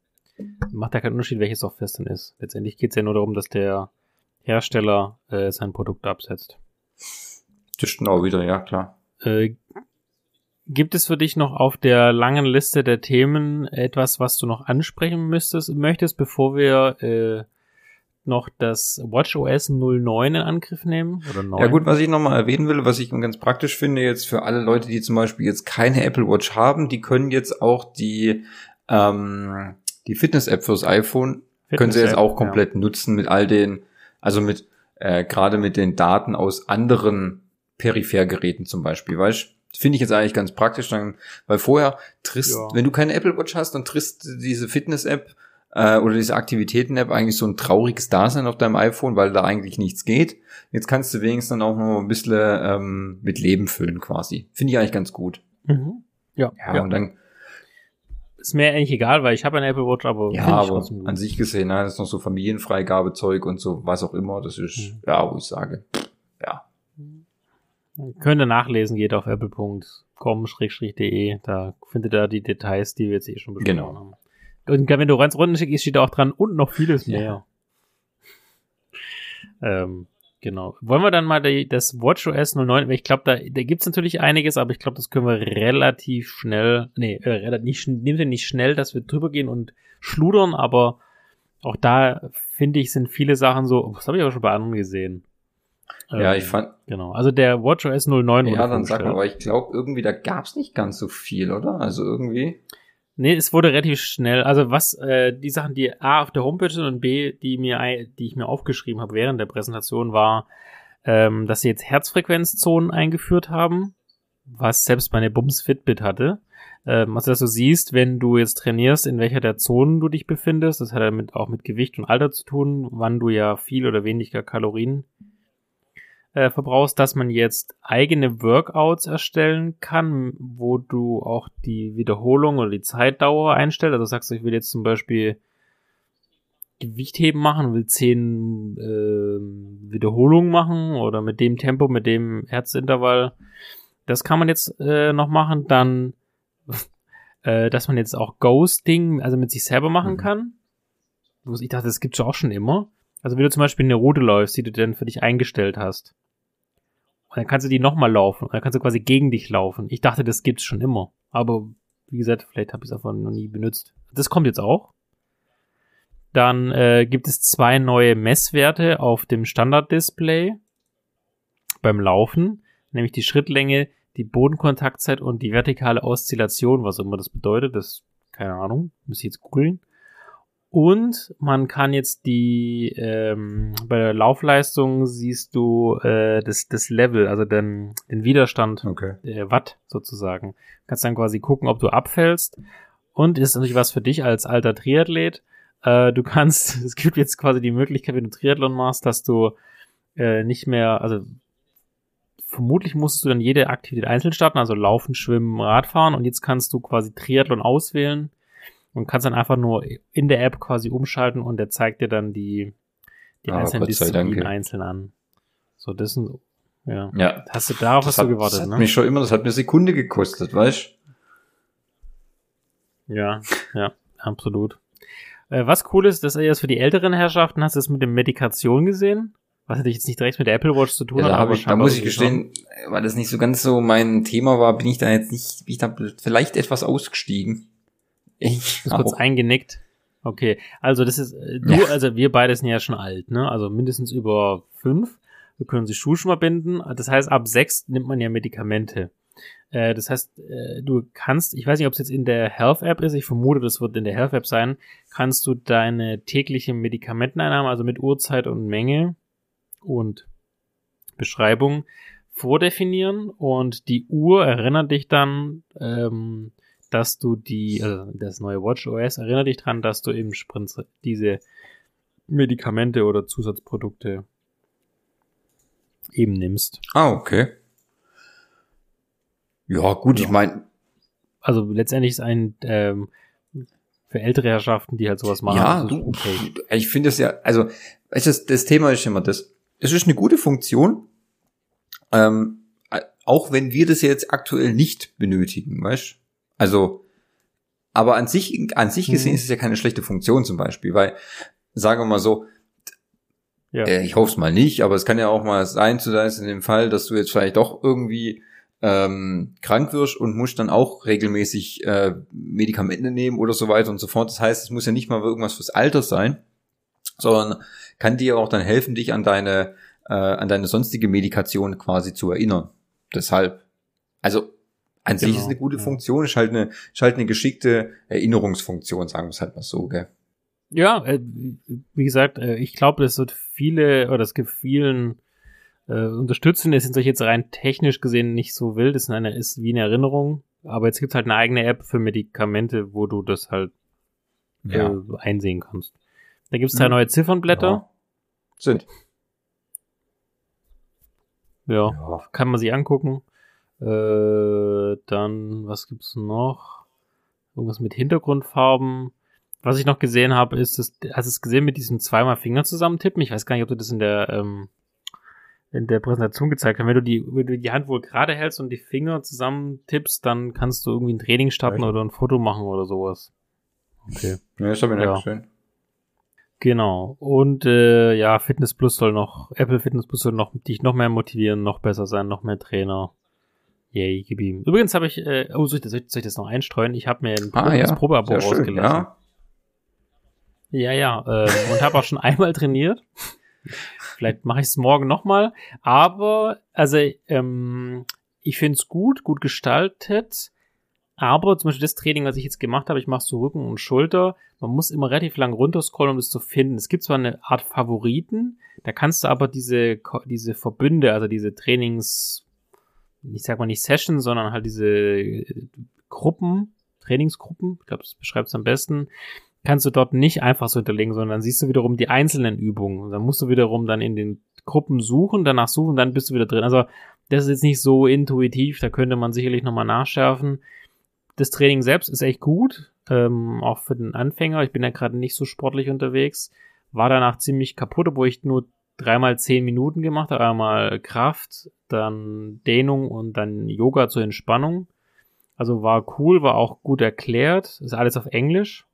macht da keinen Unterschied, welche Software es denn ist. Letztendlich geht es ja nur darum, dass der Hersteller äh, sein Produkt absetzt. Das stimmt auch wieder, ja, klar. Äh, gibt es für dich noch auf der langen Liste der Themen etwas, was du noch ansprechen müsstest, möchtest, bevor wir äh, noch das WatchOS 09 in Angriff nehmen? Oder 9? Ja gut, was ich nochmal erwähnen will, was ich ganz praktisch finde jetzt für alle Leute, die zum Beispiel jetzt keine Apple Watch haben, die können jetzt auch die, ähm, die Fitness-App fürs iPhone, können sie jetzt auch komplett nutzen mit all den, also mit, äh, gerade mit den Daten aus anderen Periphergeräten zum Beispiel, weißt finde ich jetzt eigentlich ganz praktisch, dann, weil vorher trist, Ja. wenn du keine Apple Watch hast, dann trist diese Fitness-App äh, oder diese Aktivitäten-App eigentlich so ein trauriges Dasein auf deinem iPhone, weil da eigentlich nichts geht. Jetzt kannst du wenigstens dann auch noch ein bisschen ähm, mit Leben füllen quasi. Finde ich eigentlich ganz gut. Ja. Mhm. Ja, Ja, ja. und dann, ist mir eigentlich egal, weil ich habe eine Apple Watch, aber ja, aber an sich gesehen, ne, das ist noch so Familienfreigabezeug und so, was auch immer, das ist, Mhm. ja, wo ich sage, ja. Könnt ihr nachlesen, geht auf apple.com-de, da findet ihr die Details, die wir jetzt eh schon besprochen Genau. haben. Und wenn du ganz unten schickst, steht auch dran und noch vieles Ja. mehr. Ähm, genau. Wollen wir dann mal die, das WatchOS 09, weil ich glaube, da, da gibt's natürlich einiges, aber ich glaube, das können wir relativ schnell, nee, äh, relativ, nicht, nehmen wir nicht schnell, dass wir drüber gehen und schludern, aber auch da finde ich, sind viele Sachen so, das habe ich auch schon bei anderen gesehen. Ja, Ähm, ich fand, Genau. Also der WatchOS 09 wurde ja, dann sag mal, aber ich glaube, irgendwie, da gab's nicht ganz so viel, oder? Also irgendwie, Nee, es wurde relativ schnell. Also was äh, die Sachen, die A auf der Homepage sind und B, die mir die ich mir aufgeschrieben habe während der Präsentation, war, ähm, dass sie jetzt Herzfrequenzzonen eingeführt haben, was selbst meine Bums Fitbit hatte. Ähm, also dass du siehst, wenn du jetzt trainierst, in welcher der Zonen du dich befindest. Das hat ja mit, auch mit Gewicht und Alter zu tun, wann du ja viel oder weniger Kalorien äh, verbrauchst, dass man jetzt eigene Workouts erstellen kann, wo du auch die Wiederholung oder die Zeitdauer einstellst. Also sagst du, ich will jetzt zum Beispiel Gewichtheben machen, will zehn ähm, Wiederholungen machen oder mit dem Tempo, mit dem Herzintervall. Das kann man jetzt äh, noch machen. Dann, [LAUGHS] äh, dass man jetzt auch Ghosting, also mit sich selber machen Mhm. kann. Ich dachte, das gibt's ja auch schon immer. Also wenn du zum Beispiel eine Route läufst, die du dann für dich eingestellt hast. Und dann kannst du die nochmal laufen. Dann kannst du quasi gegen dich laufen. Ich dachte, das gibt's schon immer. Aber wie gesagt, vielleicht habe ich es einfach noch nie benutzt. Das kommt jetzt auch. Dann äh, gibt es zwei neue Messwerte auf dem Standard-Display beim Laufen, nämlich die Schrittlänge, die Bodenkontaktzeit und die vertikale Oszillation, was immer das bedeutet. Das, keine Ahnung, muss ich jetzt googeln. Und man kann jetzt die, ähm, bei der Laufleistung siehst du äh, das, das Level, also den, den Widerstand okay. äh, Watt sozusagen. Kannst dann quasi gucken, ob du abfällst. Und ist natürlich was für dich als alter Triathlet. Äh, du kannst, [LAUGHS] es gibt jetzt quasi die Möglichkeit, wenn du Triathlon machst, dass du äh, nicht mehr, also vermutlich musstest du dann jede Aktivität einzeln starten, also Laufen, Schwimmen, Radfahren. Und jetzt kannst du quasi Triathlon auswählen und kannst dann einfach nur in der App quasi umschalten und der zeigt dir dann die, die Ah, einzelnen Gott sei Disziplinen einzeln an. So, das sind, ja. Ja. Hast du darauf Das hast du hat, gewartet, das hat ne? mich schon immer, das hat mir Sekunde gekostet, weißt Ja, ja, absolut. Äh, was cool ist, dass er jetzt für die älteren Herrschaften hast du das mit der Medikation gesehen? Was natürlich jetzt nicht direkt mit der Apple Watch zu tun Ja, hat. da, aber ich, da muss ich gestehen, weil das nicht so ganz so mein Thema war, bin ich da jetzt nicht, bin ich da vielleicht etwas ausgestiegen. Ich Du bist kurz eingenickt. Okay, also das ist, äh, du, Ja. also wir beide sind ja schon alt, ne? Also mindestens über fünf. Wir können sie Schuhe schon mal binden. Das heißt, ab sechs nimmt man ja Medikamente. Äh, das heißt, äh, du kannst, ich weiß nicht, ob es jetzt in der Health App ist, ich vermute, das wird in der Health App sein, kannst du deine tägliche Medikamenteneinnahme, also mit Uhrzeit und Menge und Beschreibung vordefinieren und die Uhr erinnert dich dann, ähm, dass du die, also das neue Watch OS erinnert dich dran, dass du eben diese Medikamente oder Zusatzprodukte eben nimmst. Ah, okay. Ja, gut, ja. ich meine. Also letztendlich ist ein ähm, für ältere Herrschaften, die halt sowas machen. Ja, du, okay. ich finde es ja, also du, das Thema ist immer das. Es ist eine gute Funktion, ähm, auch wenn wir das jetzt aktuell nicht benötigen, weißt? Also, aber an sich, an sich gesehen mhm. ist es ja keine schlechte Funktion zum Beispiel, weil, sagen wir mal so, ja. äh, ich hoffe es mal nicht, aber es kann ja auch mal sein zu sein in dem Fall, dass du jetzt vielleicht doch irgendwie ähm, krank wirst und musst dann auch regelmäßig äh, Medikamente nehmen oder so weiter und so fort. Das heißt, es muss ja nicht mal irgendwas fürs Alter sein, sondern kann dir auch dann helfen, dich an deine äh, an deine sonstige Medikation quasi zu erinnern. Deshalb, also an genau, sich ist genau, eine gute. Funktion, ist halt eine, ist halt eine geschickte Erinnerungsfunktion, sagen wir es halt mal so, gell? Ja, äh, wie gesagt, äh, ich glaube, es wird viele, oder es gibt vielen äh, unterstützen. Es sind solche jetzt rein technisch gesehen nicht so wild. Es ist, eine, ist wie eine Erinnerung. Aber jetzt gibt es halt eine eigene App für Medikamente, wo du das halt ja. äh, einsehen kannst. Da gibt es drei hm. neue Ziffernblätter. Ja. Sind. Ja, ja, kann man sich angucken. Äh, dann, was gibt's noch? Irgendwas mit Hintergrundfarben. Was ich noch gesehen habe, ist, dass, hast du es gesehen mit diesem zweimal Finger zusammentippen? Ich weiß gar nicht, ob du das in der ähm, in der Präsentation gezeigt haben. Wenn du die, wenn du die Hand wohl gerade hältst und die Finger zusammen tippst, dann kannst du irgendwie ein Training starten Echt? oder ein Foto machen oder sowas. Okay. Ja, ist aber ja. schön. Genau. Und äh, ja, Fitness Plus soll noch, Apple Fitness Plus soll noch dich noch mehr motivieren, noch besser sein, noch mehr Trainer. Yay, gib ihm. Übrigens habe ich, äh, oh, soll ich, das, soll ich das noch einstreuen? Ich habe mir ein ah, ja. Probeabo rausgelassen. Ja, ja, ja äh, und habe auch schon [LAUGHS] einmal trainiert. Vielleicht mache ich es morgen nochmal. Aber, also, ähm, ich finde es gut, gut gestaltet. Aber zum Beispiel das Training, was ich jetzt gemacht habe, ich mache so Rücken und Schulter. Man muss immer relativ lang runterscrollen, um das zu finden. Es gibt zwar eine Art Favoriten, da kannst du aber diese, diese Verbünde, also diese Trainings, ich sag mal nicht Sessions, sondern halt diese Gruppen, Trainingsgruppen, ich glaube, das beschreibt es am besten, kannst du dort nicht einfach so hinterlegen, sondern dann siehst du wiederum die einzelnen Übungen. Und dann musst du wiederum dann in den Gruppen suchen, danach suchen, dann bist du wieder drin. Also das ist jetzt nicht so intuitiv, da könnte man sicherlich nochmal nachschärfen. Das Training selbst ist echt gut, ähm, auch für den Anfänger. Ich bin ja gerade nicht so sportlich unterwegs. War danach ziemlich kaputt, obwohl ich nur dreimal zehn Minuten gemacht. Einmal Kraft, dann Dehnung und dann Yoga zur Entspannung. Also war cool, war auch gut erklärt. Ist alles auf Englisch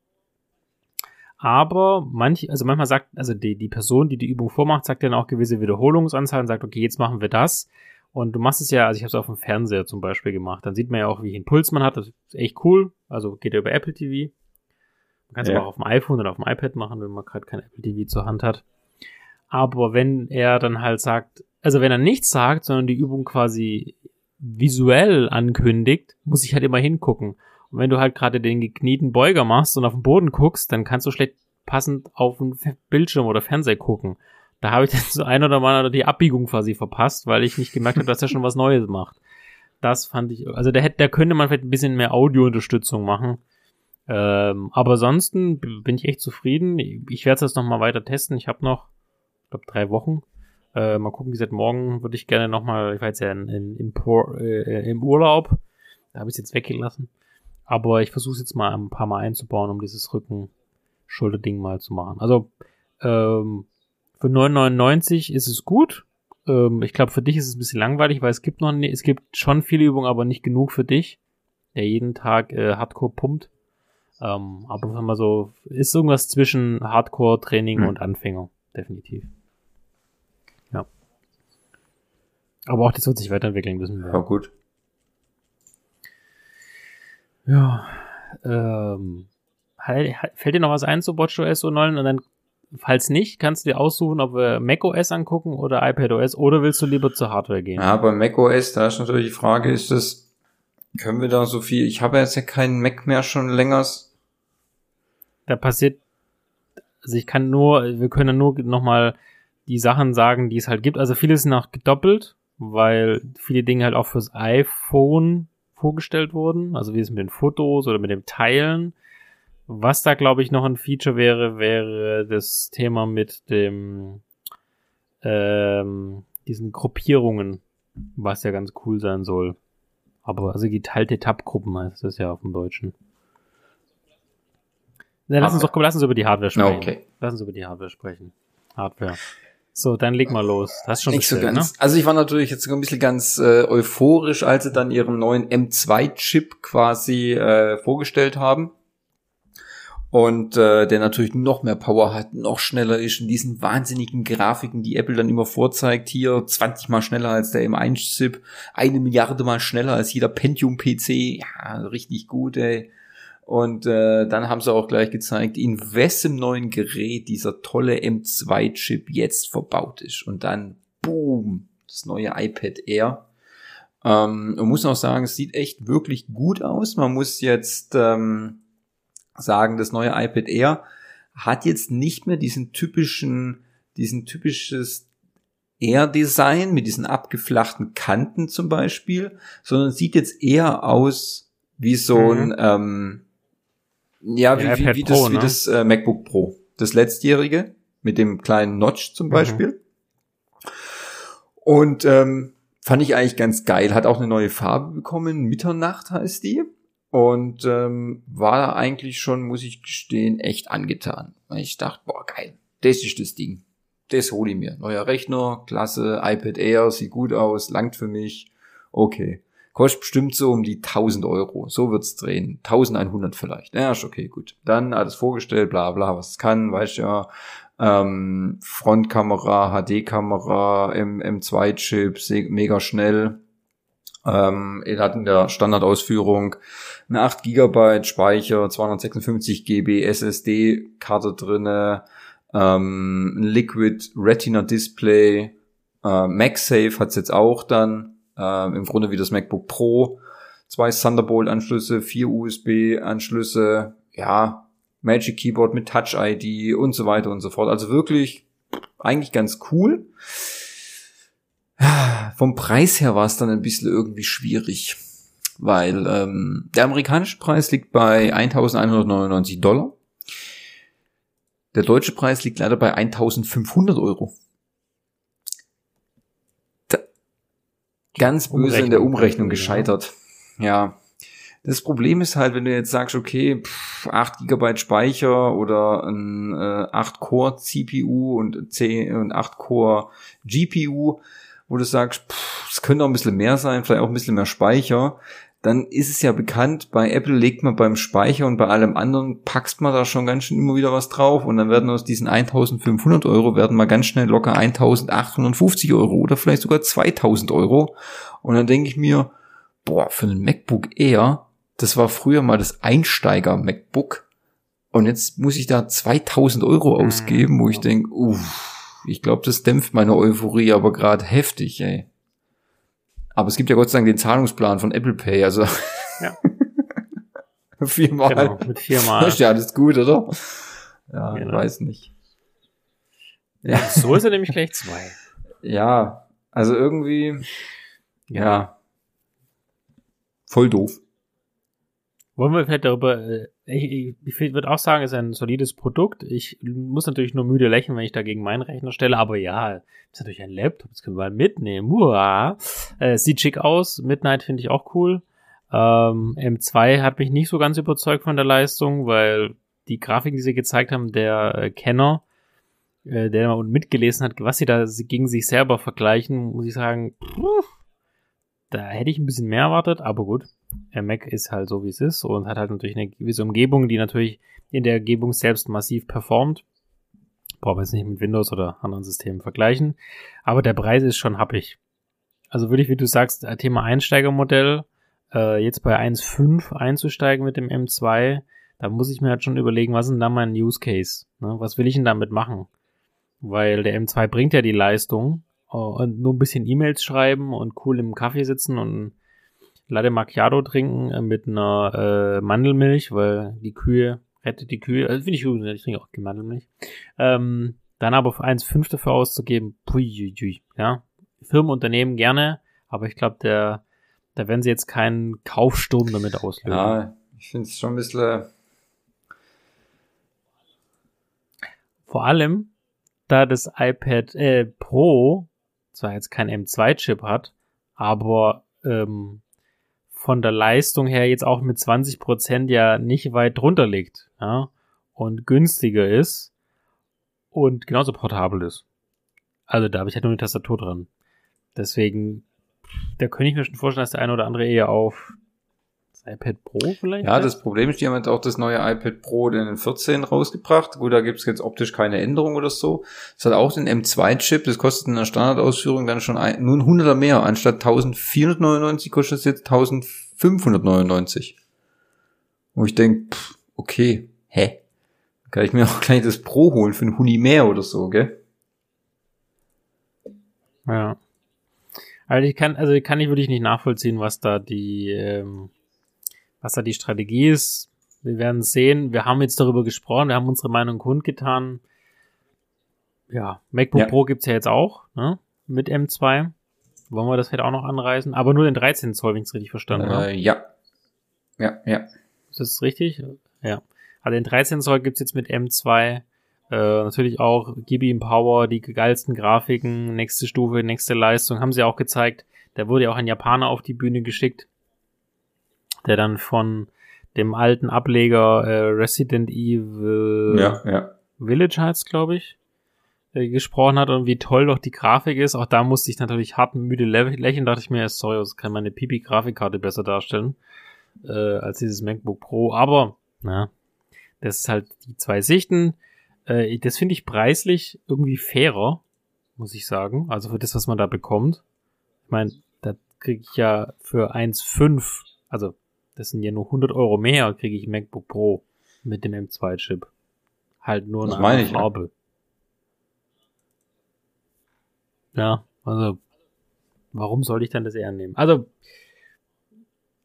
aber manch, also manchmal sagt, also die, die Person, die die Übung vormacht, sagt dann auch gewisse Wiederholungsanzahlen, sagt, okay, jetzt machen wir das. Und du machst es ja, also ich habe es auf dem Fernseher zum Beispiel gemacht. Dann sieht man ja auch, wie ein Puls man hat. Das ist echt cool. Also geht ja über Apple TV. Man kann es ja. aber auch auf dem iPhone oder auf dem iPad machen, wenn man gerade kein Apple TV zur Hand hat. Aber wenn er dann halt sagt, also wenn er nichts sagt, sondern die Übung quasi visuell ankündigt, muss ich halt immer hingucken. Und wenn du halt gerade den geknieten Beuger machst und auf den Boden guckst, dann kannst du schlecht passend auf den Bildschirm oder Fernseher gucken. Da habe ich dann so ein oder mal die Abbiegung quasi verpasst, weil ich nicht gemerkt habe, dass er schon was Neues macht. Das fand ich, also da hätte, da könnte man vielleicht ein bisschen mehr Audiounterstützung machen. Ähm, aber ansonsten bin ich echt zufrieden. Ich werde das nochmal weiter testen. Ich habe noch, glaube, drei Wochen. Äh, mal gucken, wie gesagt, morgen würde ich gerne nochmal, ich war jetzt ja in, in, in äh, im Urlaub. Da habe ich es jetzt weggelassen. Aber ich versuche es jetzt mal ein paar Mal einzubauen, um dieses Rücken-Schulter-Ding mal zu machen. Also ähm, für 9,99 ist es gut. Ähm, ich glaube, für dich ist es ein bisschen langweilig, weil es gibt noch, es gibt schon viele Übungen, aber nicht genug für dich, der jeden Tag äh, Hardcore pumpt. Ähm, aber wenn man so, ist irgendwas zwischen Hardcore-Training mhm. und Anfänger, definitiv. Ja. Aber auch das wird sich weiterentwickeln, wissen wir. Ja, gut. Ja. Ähm, fällt dir noch was ein zu WatchOS 9 und dann, falls nicht, kannst du dir aussuchen, ob wir macOS angucken oder iPadOS oder willst du lieber zur Hardware gehen? Ja, bei macOS, da ist natürlich die Frage, ist das Können wir da so viel? Ich habe jetzt ja keinen Mac mehr schon länger. Da passiert, also ich kann nur, wir können nur nochmal die Sachen sagen, die es halt gibt. Also vieles nach gedoppelt, weil viele Dinge halt auch fürs iPhone vorgestellt wurden. Also wie es mit den Fotos oder mit dem Teilen. Was da, glaube ich, noch ein Feature wäre, wäre das Thema mit dem ähm, diesen Gruppierungen, was ja ganz cool sein soll. Aber also geteilte Tab-Gruppen heißt das ja auf dem Deutschen. Ja, lass uns doch, komm, lass uns über die Hardware sprechen. Okay. Lass uns über die Hardware sprechen. Hardware. So, dann leg mal los. Das hast schon Nicht so bestellt, ganz. ne? Also ich war natürlich jetzt ein bisschen ganz äh, euphorisch, als sie dann ihren neuen M2-Chip quasi äh, vorgestellt haben. Und äh, der natürlich noch mehr Power hat, noch schneller ist in diesen wahnsinnigen Grafiken, die Apple dann immer vorzeigt. Hier 20 mal schneller als der M1-Chip, eine Milliarde mal schneller als jeder Pentium-PC. Ja, richtig gut, ey. Und äh, dann haben sie auch gleich gezeigt, in wessen neuen Gerät dieser tolle M2-Chip jetzt verbaut ist. Und dann, boom, das neue iPad Air. Ähm, man muss auch sagen, es sieht echt wirklich gut aus. Man muss jetzt ähm, sagen, das neue iPad Air hat jetzt nicht mehr diesen typischen, diesen typisches Air-Design mit diesen abgeflachten Kanten zum Beispiel, sondern sieht jetzt eher aus wie so Mhm. ein, ähm, ja, wie, Ja, wie, wie das, Pro, wie ne? das äh, MacBook Pro. Das letztjährige mit dem kleinen Notch zum Mhm. Beispiel. Und ähm, fand ich eigentlich ganz geil. Hat auch eine neue Farbe bekommen. Mitternacht heißt die. Und ähm, war da eigentlich schon, muss ich gestehen, echt angetan. Weil ich dachte, boah, geil. Das ist das Ding. Das hole ich mir. Neuer Rechner, klasse, iPad Air, sieht gut aus, langt für mich. Okay. Kostet bestimmt so um die 1000 Euro. So wird's drehen. 1100 vielleicht. Ja, ist okay, gut. Dann alles vorgestellt, bla bla, was es kann, weißt ja. Ähm, Frontkamera, HD-Kamera, M M2-Chip, mega schnell. Ähm, er hat in der Standardausführung eine 8 GB Speicher, 256 GB SSD-Karte drinne, ähm, Liquid Retina Display, äh, MagSafe hat's jetzt auch dann, ähm, im Grunde wie das MacBook Pro, zwei Thunderbolt-Anschlüsse, vier USB-Anschlüsse, ja, Magic Keyboard mit Touch ID und so weiter und so fort. Also wirklich eigentlich ganz cool. Vom Preis her war es dann ein bisschen irgendwie schwierig, weil ähm, der amerikanische Preis liegt bei 1199 Dollar. Der deutsche Preis liegt leider bei 1500 Euro. Ganz böse in der Umrechnung, Umrechnung gescheitert. Ja. Das Problem ist halt, wenn du jetzt sagst, okay, pff, 8 GB Speicher oder ein äh, 8-Core CPU und 10 und 8-Core GPU, wo du sagst, pff, es könnte auch ein bisschen mehr sein, vielleicht auch ein bisschen mehr Speicher, dann ist es ja bekannt, bei Apple legt man beim Speicher und bei allem anderen packst man da schon ganz schön immer wieder was drauf und dann werden aus diesen 1500 Euro werden mal ganz schnell locker 1850 Euro oder vielleicht sogar 2000 Euro und dann denke ich mir, boah, für einen MacBook Air, das war früher mal das Einsteiger MacBook und jetzt muss ich da 2000 Euro Mhm. ausgeben, wo ich denke, uff, ich glaube, das dämpft meine Euphorie aber gerade heftig, ey. Aber es gibt ja Gott sei Dank den Zahlungsplan von Apple Pay, also Ja. [LAUGHS] viermal. Genau, mit viermal. Ist ja alles gut, oder? Ja, Genau. weiß nicht. Ja, So ist er nämlich gleich zwei. ja, also irgendwie, ja, voll doof. Wollen wir vielleicht darüber, äh, ich, ich, würde auch sagen, ist ein solides Produkt. Ich muss natürlich nur müde lächeln, wenn ich dagegen meinen Rechner stelle, aber ja, ist natürlich ein Laptop, das können wir mal mitnehmen. Uah. Äh, sieht schick aus, Midnight finde ich auch cool. Ähm, M2 hat mich nicht so ganz überzeugt von der Leistung, weil die Grafiken, die sie gezeigt haben, der äh, Kenner, äh, der mal mitgelesen hat, was sie da gegen sich selber vergleichen, muss ich sagen, pff, da hätte ich ein bisschen mehr erwartet, aber gut. Der Mac ist halt so, wie es ist und hat halt natürlich eine gewisse Umgebung, die natürlich in der Umgebung selbst massiv performt. Brauchen wir jetzt nicht mit Windows oder anderen Systemen vergleichen. Aber der Preis ist schon happig. Also wirklich, wie du sagst, äh, Thema Einsteigermodell, äh, jetzt bei 1.5 einzusteigen mit dem M2, da muss ich mir halt schon überlegen, was ist denn da mein Use Case? Ne? Was will ich denn damit machen? Weil der M2 bringt ja die Leistung und nur ein bisschen E-Mails schreiben und cool im Kaffee sitzen und Latte Macchiato trinken äh, mit einer äh, Mandelmilch, weil die Kühe rettet die Kühe. Also finde ich gut, ich trinke auch die Mandelmilch. Ähm, dann aber für 1,5 dafür auszugeben, pui, pui, pui, ja. Firmenunternehmen gerne, aber ich glaube, der, da werden sie jetzt keinen Kaufsturm damit auslösen. Ja, ich finde es schon ein bisschen. Vor allem, da das iPad äh, Pro zwar jetzt kein M2-Chip hat, aber ähm, von der Leistung her jetzt auch mit 20% ja nicht weit drunter liegt, ja, und günstiger ist und genauso portabel ist. Also da habe ich halt nur eine Tastatur dran. Deswegen, da könnte ich mir schon vorstellen, dass der eine oder andere eher auf das iPad Pro vielleicht? Ja, das Problem ist, die haben jetzt auch das neue iPad Pro den 14 rausgebracht. Gut, da gibt's jetzt optisch keine Änderung oder so. Es hat auch den M2-Chip, das kostet in der Standardausführung dann schon ein, nur ein Hunderter mehr. Anstatt 1499 kostet es jetzt 1599. Wo ich denke, okay, hä? Kann ich mir [LAUGHS] auch gleich das Pro holen für ein Huni mehr oder so, gell? Ja. Also ich kann, also kann ich wirklich nicht nachvollziehen, was da die, ähm, was da die Strategie ist. Wir werden sehen. Wir haben jetzt darüber gesprochen, wir haben unsere Meinung kundgetan. Ja, MacBook ja. Pro gibt's ja jetzt auch, ne? Mit M2. Wollen wir das vielleicht auch noch anreißen? Aber nur den 13 Zoll, wenn ich es richtig verstanden äh, habe. Ja. Ja, ja. Ist das richtig? Ja. Also den 13 Zoll gibt's jetzt mit M2. Äh, natürlich auch Gibi Power, die geilsten Grafiken, nächste Stufe, nächste Leistung, haben sie auch gezeigt. Da wurde ja auch ein Japaner auf die Bühne geschickt, der dann von dem alten Ableger äh, Resident Evil ja, ja. Village heißt, glaube ich, äh, gesprochen hat und wie toll doch die Grafik ist. Auch da musste ich natürlich hart müde lächeln, dachte ich mir, sorry, das kann meine Pipi-Grafikkarte besser darstellen äh, als dieses MacBook Pro. Aber, na, das ist halt die zwei Sichten. Äh, das finde ich preislich irgendwie fairer, muss ich sagen. Also für das, was man da bekommt. Ich meine, da kriege ich ja für 1,5, also das sind ja nur 100 Euro mehr, kriege ich MacBook Pro mit dem M2-Chip. Halt nur eine andere Farbe. Ja. ja, also warum sollte ich dann das eher nehmen? Also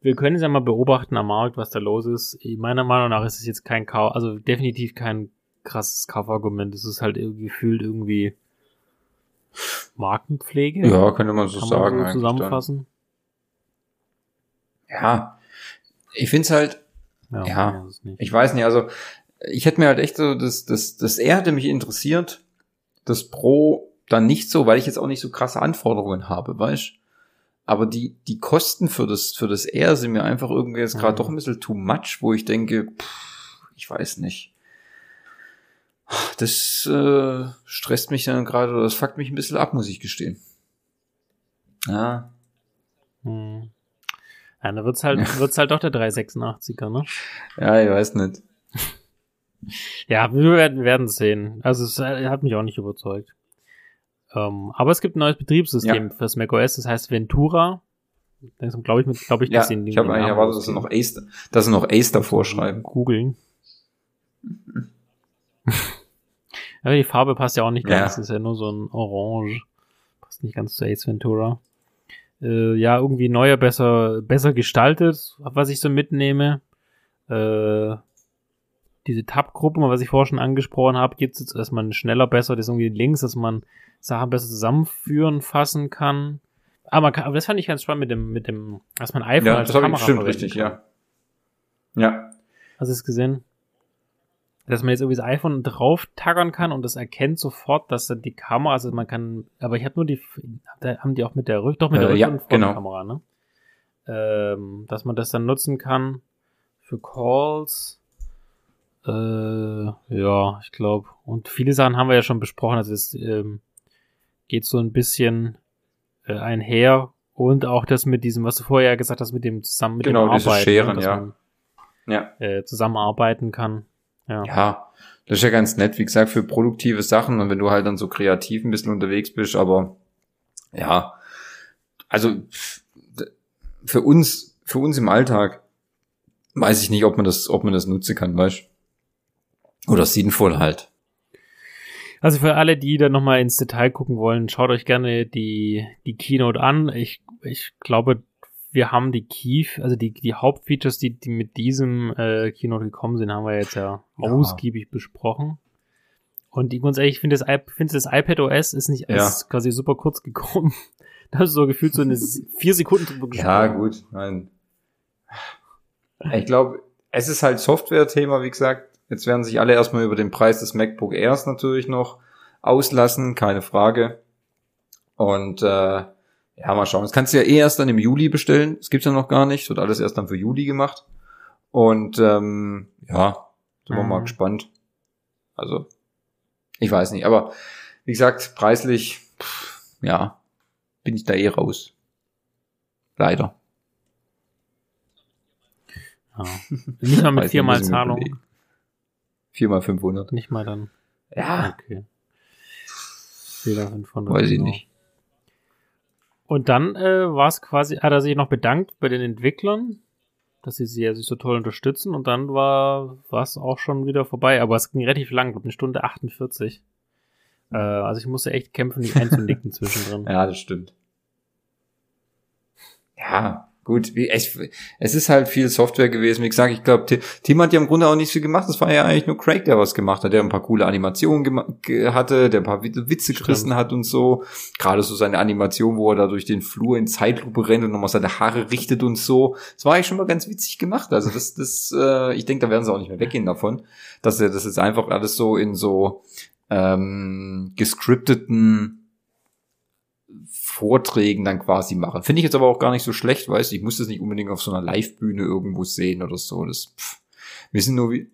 wir können es ja mal beobachten am Markt, was da los ist. Meiner Meinung nach ist es jetzt kein Kauf, also definitiv kein krasses Kaufargument. Es ist halt irgendwie gefühlt irgendwie Markenpflege. Ja, könnte man so Kann sagen. Man so zusammenfassen. Dann. Ja, ich finde es halt, ja, ja ich weiß nicht, also ich hätte mir halt echt so, das, das, das R hätte mich interessiert, das Pro dann nicht so, weil ich jetzt auch nicht so krasse Anforderungen habe, weißt aber die, die Kosten für das, für das R sind mir einfach irgendwie jetzt gerade mhm. doch ein bisschen too much, wo ich denke, pff, ich weiß nicht. Das äh, stresst mich dann gerade, oder das fuckt mich ein bisschen ab, muss ich gestehen. Ja. Hm. Ja, da wird's halt, wird's halt doch der 386er, ne? Ja, ich weiß nicht. [LAUGHS] ja, wir werden, werden sehen. Also es äh, hat mich auch nicht überzeugt. Ähm, aber es gibt ein neues Betriebssystem ja. fürs macOS, das heißt Ventura. Langsam glaube ich, glaube ich, ja, dass sie Ich habe eigentlich erwartet, dass sie noch Ace, dass sie noch Ace davor schreiben. Googeln. [LAUGHS] aber die Farbe passt ja auch nicht ganz. Ja. Das ist ja nur so ein Orange. Passt nicht ganz zu Ace Ventura äh, ja, irgendwie neuer, besser, besser gestaltet, was ich so mitnehme. Äh, diese Tab-Gruppen, was ich vorher schon angesprochen habe, gibt es jetzt, dass man schneller, besser, das ist irgendwie links, dass man Sachen besser zusammenführen, fassen kann. Aber, man kann, aber das fand ich ganz spannend mit dem, mit dem, dass man iPhone ja, als das Kamera stimmt, richtig, kann. ja. Ja. Hast du es gesehen? Dass man jetzt irgendwie das iPhone drauf taggern kann und das erkennt sofort, dass dann die Kamera, also man kann, aber ich habe nur die, da haben die auch mit der Rück, doch mit der äh, Rück- und genau. Kamera, ne? Ähm, dass man das dann nutzen kann für Calls. Äh, ja, ich glaube. Und viele Sachen haben wir ja schon besprochen. Also es ähm, geht so ein bisschen äh, einher und auch das mit diesem, was du vorher gesagt hast, mit dem zusammen mit genau, dem Arbeiten, Scheren, ne, ja. Man, ja. Äh, zusammenarbeiten kann. Ja. ja, das ist ja ganz nett, wie gesagt, für produktive Sachen und wenn du halt dann so kreativ ein bisschen unterwegs bist, aber ja, also für uns, für uns im Alltag weiß ich nicht, ob man das, ob man das nutzen kann, weißt Oder sinnvoll halt. Also für alle, die da nochmal ins Detail gucken wollen, schaut euch gerne die, die Keynote an. Ich, ich glaube, wir haben die Key, also die, die Hauptfeatures, die, die mit diesem äh, Keynote gekommen sind, haben wir jetzt ja, Ja. ausgiebig besprochen. Und ich muss ehrlich, ich finde das, finde das iPad OS ist nicht Ja. ist quasi super kurz gekommen. [LAUGHS] Da hast du so gefühlt so eine [LAUGHS] vier Sekunden drüber gesprochen. Ja, gut, nein. Ich glaube, es ist halt Software-Thema, wie gesagt. Jetzt werden sich alle erstmal über den Preis des MacBook Airs natürlich noch auslassen, keine Frage. Und äh, ja, mal schauen. Das kannst du ja eh erst dann im Juli bestellen. Das gibt's ja noch gar nicht. Es wird alles erst dann für Juli gemacht. Und ähm, ja, sind wir Mhm. mal gespannt. Also, ich weiß nicht. Aber wie gesagt, preislich, pff, ja, bin ich da eh raus. Leider. Ja. Nicht mal [LAUGHS] mit viermal Zahlung. Viermal 500. Nicht mal dann. Ja, Okay. Viermal 500. weiß ich genau. nicht. Und dann äh, war es quasi, hat er sich noch bedankt bei den Entwicklern, dass sie sie ja sich so toll unterstützen und dann war es auch schon wieder vorbei. Aber es ging relativ lang, glaube eine Stunde 48. Äh, also ich musste echt kämpfen, nicht einzunicken [LAUGHS] zwischendrin. Ja, das stimmt. Ja, gut. Wie, es, ist halt viel Software gewesen. Wie gesagt, ich glaube, Ti- Tim hat ja im Grunde auch nicht viel gemacht. Es war ja eigentlich nur Craig, der was gemacht hat, der ein paar coole Animationen hatte, der ein paar Wit- Witze Stimmt. gerissen hat und so. Gerade so seine Animation, wo er da durch den Flur in Zeitlupe rennt und nochmal seine Haare richtet und so. Das war eigentlich schon mal ganz witzig gemacht. Also das, das, äh, ich denke, da werden sie auch nicht mehr weggehen davon, dass er das jetzt einfach alles so in so ähm, gescripteten Vorträgen dann quasi machen. Finde ich jetzt aber auch gar nicht so schlecht, weißt du, ich muss das nicht unbedingt auf so einer Live-Bühne irgendwo sehen oder so. Das, pff, wir sind nur wie,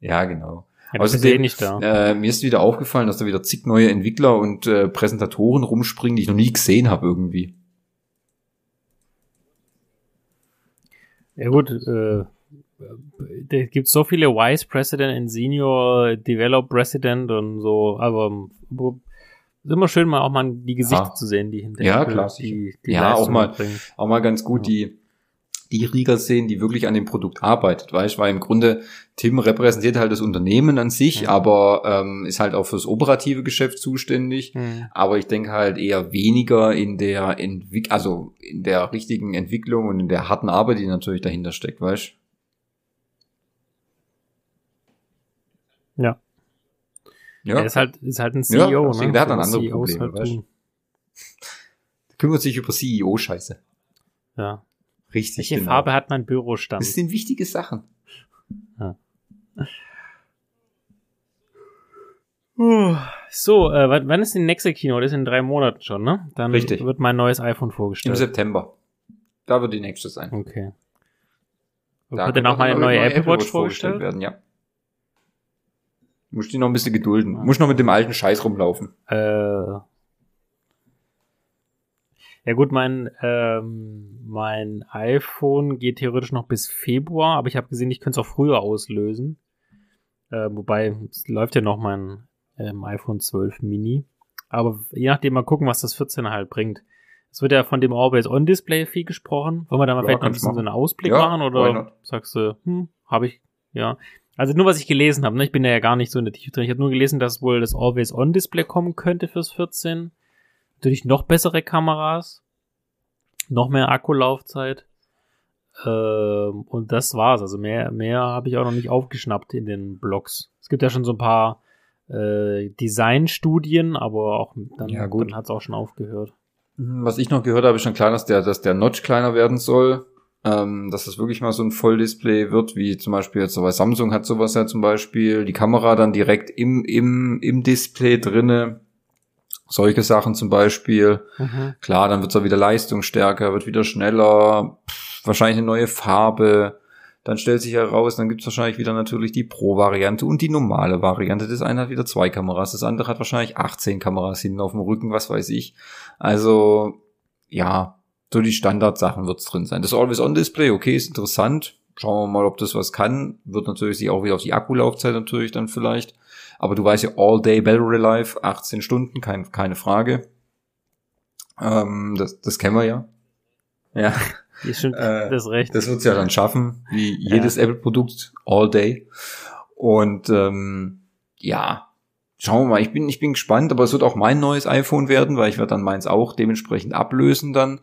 ja, genau. Ja, Außerdem- eh nicht da. Äh, mir ist wieder aufgefallen, dass da wieder zig neue Entwickler und äh, Präsentatoren rumspringen, die ich noch nie gesehen habe irgendwie. Ja gut, äh, da gibt so viele Vice President und Senior Develop President und so, aber ist immer schön, mal auch mal die Gesichter Ja. zu sehen, die hinter Ja, klar, die, die Ja, auch Leistung mal- bringen. Auch mal ganz gut Ja. die die Rieger sehen, die wirklich an dem Produkt arbeitet, weißt, weil im Grunde Tim repräsentiert halt das Unternehmen an sich, Ja. aber ähm, ist halt auch fürs operative Geschäft zuständig. Hm. Aber ich denke halt eher weniger in der Entwick also in der richtigen Entwicklung und in der harten Arbeit, die natürlich dahinter steckt, weißt Ja. Ja. Er ist halt, ist halt ein Ja, CEO, deswegen, ne? der hat dann andere CEOs Probleme, weißt du. tun. Kümmert sich über CEO-Scheiße. Ja. Richtig. Welche genau. Farbe hat mein Bürostand? Das sind wichtige Sachen. Uh, So, äh, wann ist die nächste Kino? Das ist in drei Monaten schon, ne? Dann Richtig. wird mein neues iPhone Im vorgestellt. September. Da wird die nächste sein. Okay. Da wird dann auch meine neue Apple Watch vorgestellt? werden, ja. Musst die noch ein bisschen gedulden. Ja. Musst noch mit dem alten Scheiß rumlaufen. Äh, ja gut, mein, ähm, mein iPhone geht theoretisch noch bis Februar, aber ich habe gesehen, ich könnte es auch früher auslösen. Äh, wobei, es läuft ja noch mein ähm, iPhone 12 Mini. Aber je nachdem mal gucken, was das 14 halt bringt. Es wird ja von dem Always-On-Display viel gesprochen. Wollen wir da mal Ja, vielleicht noch ein bisschen so machen. einen Ausblick Ja, machen? Oder sagst du, hm, habe ich, ja. Also nur, was ich gelesen habe. Ne? Ich bin da ja gar nicht so in der Tiefe drin. Ich habe nur gelesen, dass wohl das Always-On-Display kommen könnte fürs 14. Natürlich noch bessere Kameras. Noch mehr Akkulaufzeit. Ähm, und das war's. Also mehr, mehr habe ich auch noch nicht aufgeschnappt in den Blogs. Es gibt ja schon so ein paar äh, Designstudien, aber auch dann, Ja, dann hat's auch schon aufgehört. Was ich noch gehört habe, ist schon klar, dass der, dass der Notch kleiner werden soll. Ähm, dass das wirklich mal so ein Volldisplay wird, wie zum Beispiel jetzt so bei Samsung hat sowas ja zum Beispiel. Die Kamera dann direkt im, im, im Display drinne. Solche Sachen zum Beispiel. Mhm. Klar, dann wird's auch wieder leistungsstärker, wird wieder schneller, pff, wahrscheinlich eine neue Farbe. Dann stellt sich heraus, dann gibt's wahrscheinlich wieder natürlich die Pro-Variante und die normale Variante. Das eine hat wieder zwei Kameras, das andere hat wahrscheinlich 18 Kameras hinten auf dem Rücken, was weiß ich. Also, ja, so die Standardsachen wird's drin sein. Das Always-On-Display, okay, ist interessant. Schauen wir mal, ob das was kann. Wird natürlich sich auch wieder auf die Akkulaufzeit natürlich dann vielleicht. Aber du weißt ja, All-Day Battery Life, 18 Stunden, kein, keine Frage. Ähm, das, das kennen wir ja. Ja, [LAUGHS] Ist schon, Äh, das ist recht. das wird's ja dann schaffen, wie jedes Apple-Produkt, all day. Und ähm, ja, schauen wir mal. Ich bin, ich bin gespannt, aber es wird auch mein neues iPhone werden, weil ich werde dann meins auch dementsprechend ablösen dann.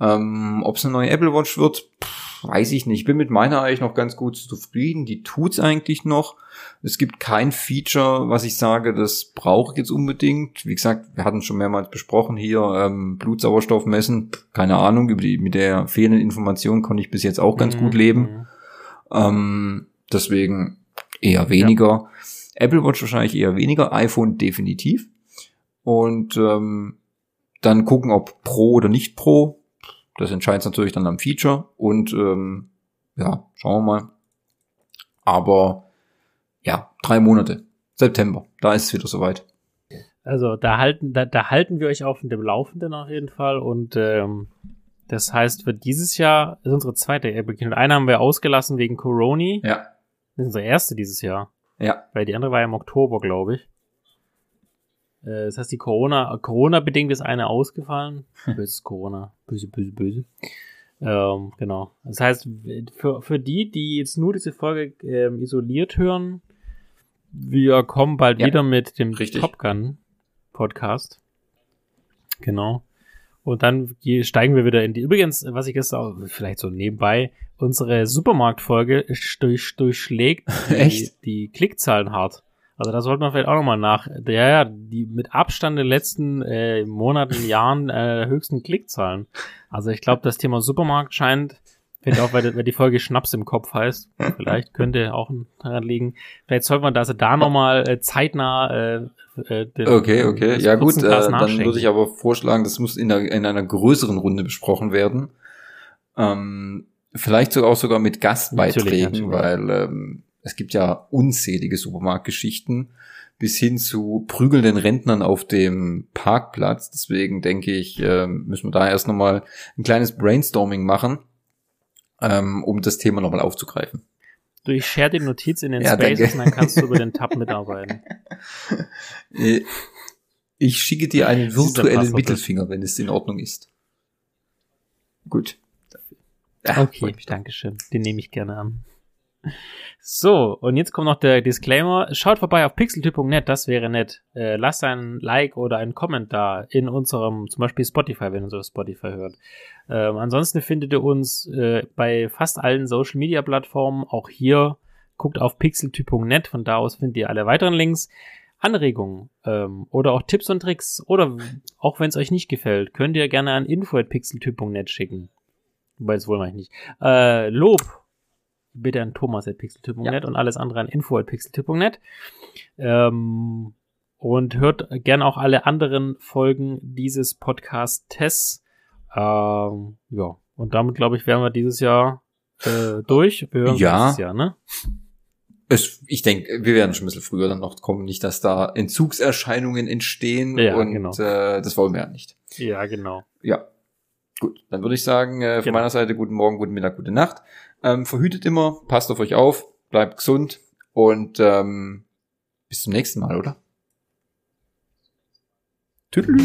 Ähm, Ob es eine neue Apple Watch wird, pff, weiß ich nicht. Ich bin mit meiner eigentlich noch ganz gut zufrieden. Die tut's eigentlich noch. Es gibt kein Feature, was ich sage, das brauche ich jetzt unbedingt. Wie gesagt, wir hatten schon mehrmals besprochen hier, ähm, Blutsauerstoff messen. Keine Ahnung, über die, mit der fehlenden Information konnte ich bis jetzt auch ganz Mhm, gut leben. mhm. Ähm, deswegen eher weniger. Apple Watch wahrscheinlich eher weniger, iPhone definitiv. Und ähm, dann gucken, ob Pro oder nicht Pro. Das entscheidet natürlich dann am Feature. Und ähm, ja, schauen wir mal. Aber ja, drei Monate. September, da ist es wieder soweit. Also da halten, da, da halten wir euch auf dem Laufenden auf jeden Fall. Und ähm, das heißt, für dieses Jahr ist unsere zweite Apple Keynote. Eine haben wir ausgelassen wegen Corona. Ja, Das ist unsere erste dieses Jahr. ja, Weil die andere war ja im Oktober, glaube ich. Äh, Das heißt, die Corona, Corona-bedingt ist eine ausgefallen. Böses Corona. Böse, böse, böse. Ähm, genau. Das heißt, für, für die, die jetzt nur diese Folge ähm, isoliert hören, wir kommen bald Ja, wieder mit dem richtig. Top Gun Podcast. Genau. Und dann ge- steigen wir wieder in die. Übrigens, was ich jetzt auch vielleicht so nebenbei, unsere Supermarktfolge durch, durchschlägt die, [LAUGHS] Echt? die Klickzahlen hart. Also da sollte man vielleicht auch nochmal nach. Ja, ja, die mit Abstand in den letzten äh, Monaten, Jahren äh, höchsten Klickzahlen. Also ich glaube, das Thema Supermarkt scheint, vielleicht auch, weil, weil die Folge Schnaps im Kopf heißt, vielleicht könnte auch daran liegen. Vielleicht sollte man das da nochmal äh, zeitnah äh, äh, den, okay, okay. Ja gut, äh, dann würde ich aber vorschlagen, das muss in einer, in einer größeren Runde besprochen werden. Ähm, vielleicht sogar auch sogar mit Gastbeiträgen, Natürlich, natürlich. weil ähm, es gibt ja unzählige Supermarktgeschichten bis hin zu prügelnden Rentnern auf dem Parkplatz. Deswegen denke ich, ähm, müssen wir da erst nochmal ein kleines Brainstorming machen, ähm, um das Thema nochmal aufzugreifen. Du, ich share die Notiz in den Ja, Spaces danke. und dann kannst du über den Tab [LAUGHS] mitarbeiten. Äh, Ich schicke dir einen virtuellen. Mittelfinger, wenn es in Ordnung ist. Gut. Ja, Okay, mich doch. Dankeschön. Den nehme ich gerne an. So, und jetzt kommt noch der Disclaimer. Schaut vorbei auf pixeltyp.net, das wäre nett. Äh, lasst ein Like oder einen Comment da in unserem, zum Beispiel Spotify, wenn ihr so Spotify hört. Ähm, ansonsten findet ihr uns äh, bei fast allen Social Media Plattformen. Auch hier guckt auf pixeltyp.net, von da aus findet ihr alle weiteren Links. Anregungen ähm, oder auch Tipps und Tricks oder auch wenn es euch nicht gefällt, könnt ihr gerne an info.pixeltyp.net schicken. Wobei das wohl mache ich nicht. Äh, Lob bitte an thomas.pixeltyp.net und alles andere an info.pixeltyp.net. Ähm, und hört gerne auch alle anderen Folgen dieses Podcast-Tests. Ähm, ja, und damit glaube ich, wären wir dieses Jahr äh, durch. Wir Ja. nächstes Jahr, ne? Es, ich denke, wir werden schon ein bisschen früher dann noch kommen, nicht, dass da Entzugserscheinungen entstehen Ja, und genau. äh, das wollen wir ja nicht. Ja, genau. Ja. Gut, dann würde ich sagen, äh, von Genau. meiner Seite guten Morgen, guten Mittag, gute Nacht. Ähm, verhütet immer, passt auf euch auf, bleibt gesund und ähm, bis zum nächsten Mal, oder? Tüdelü.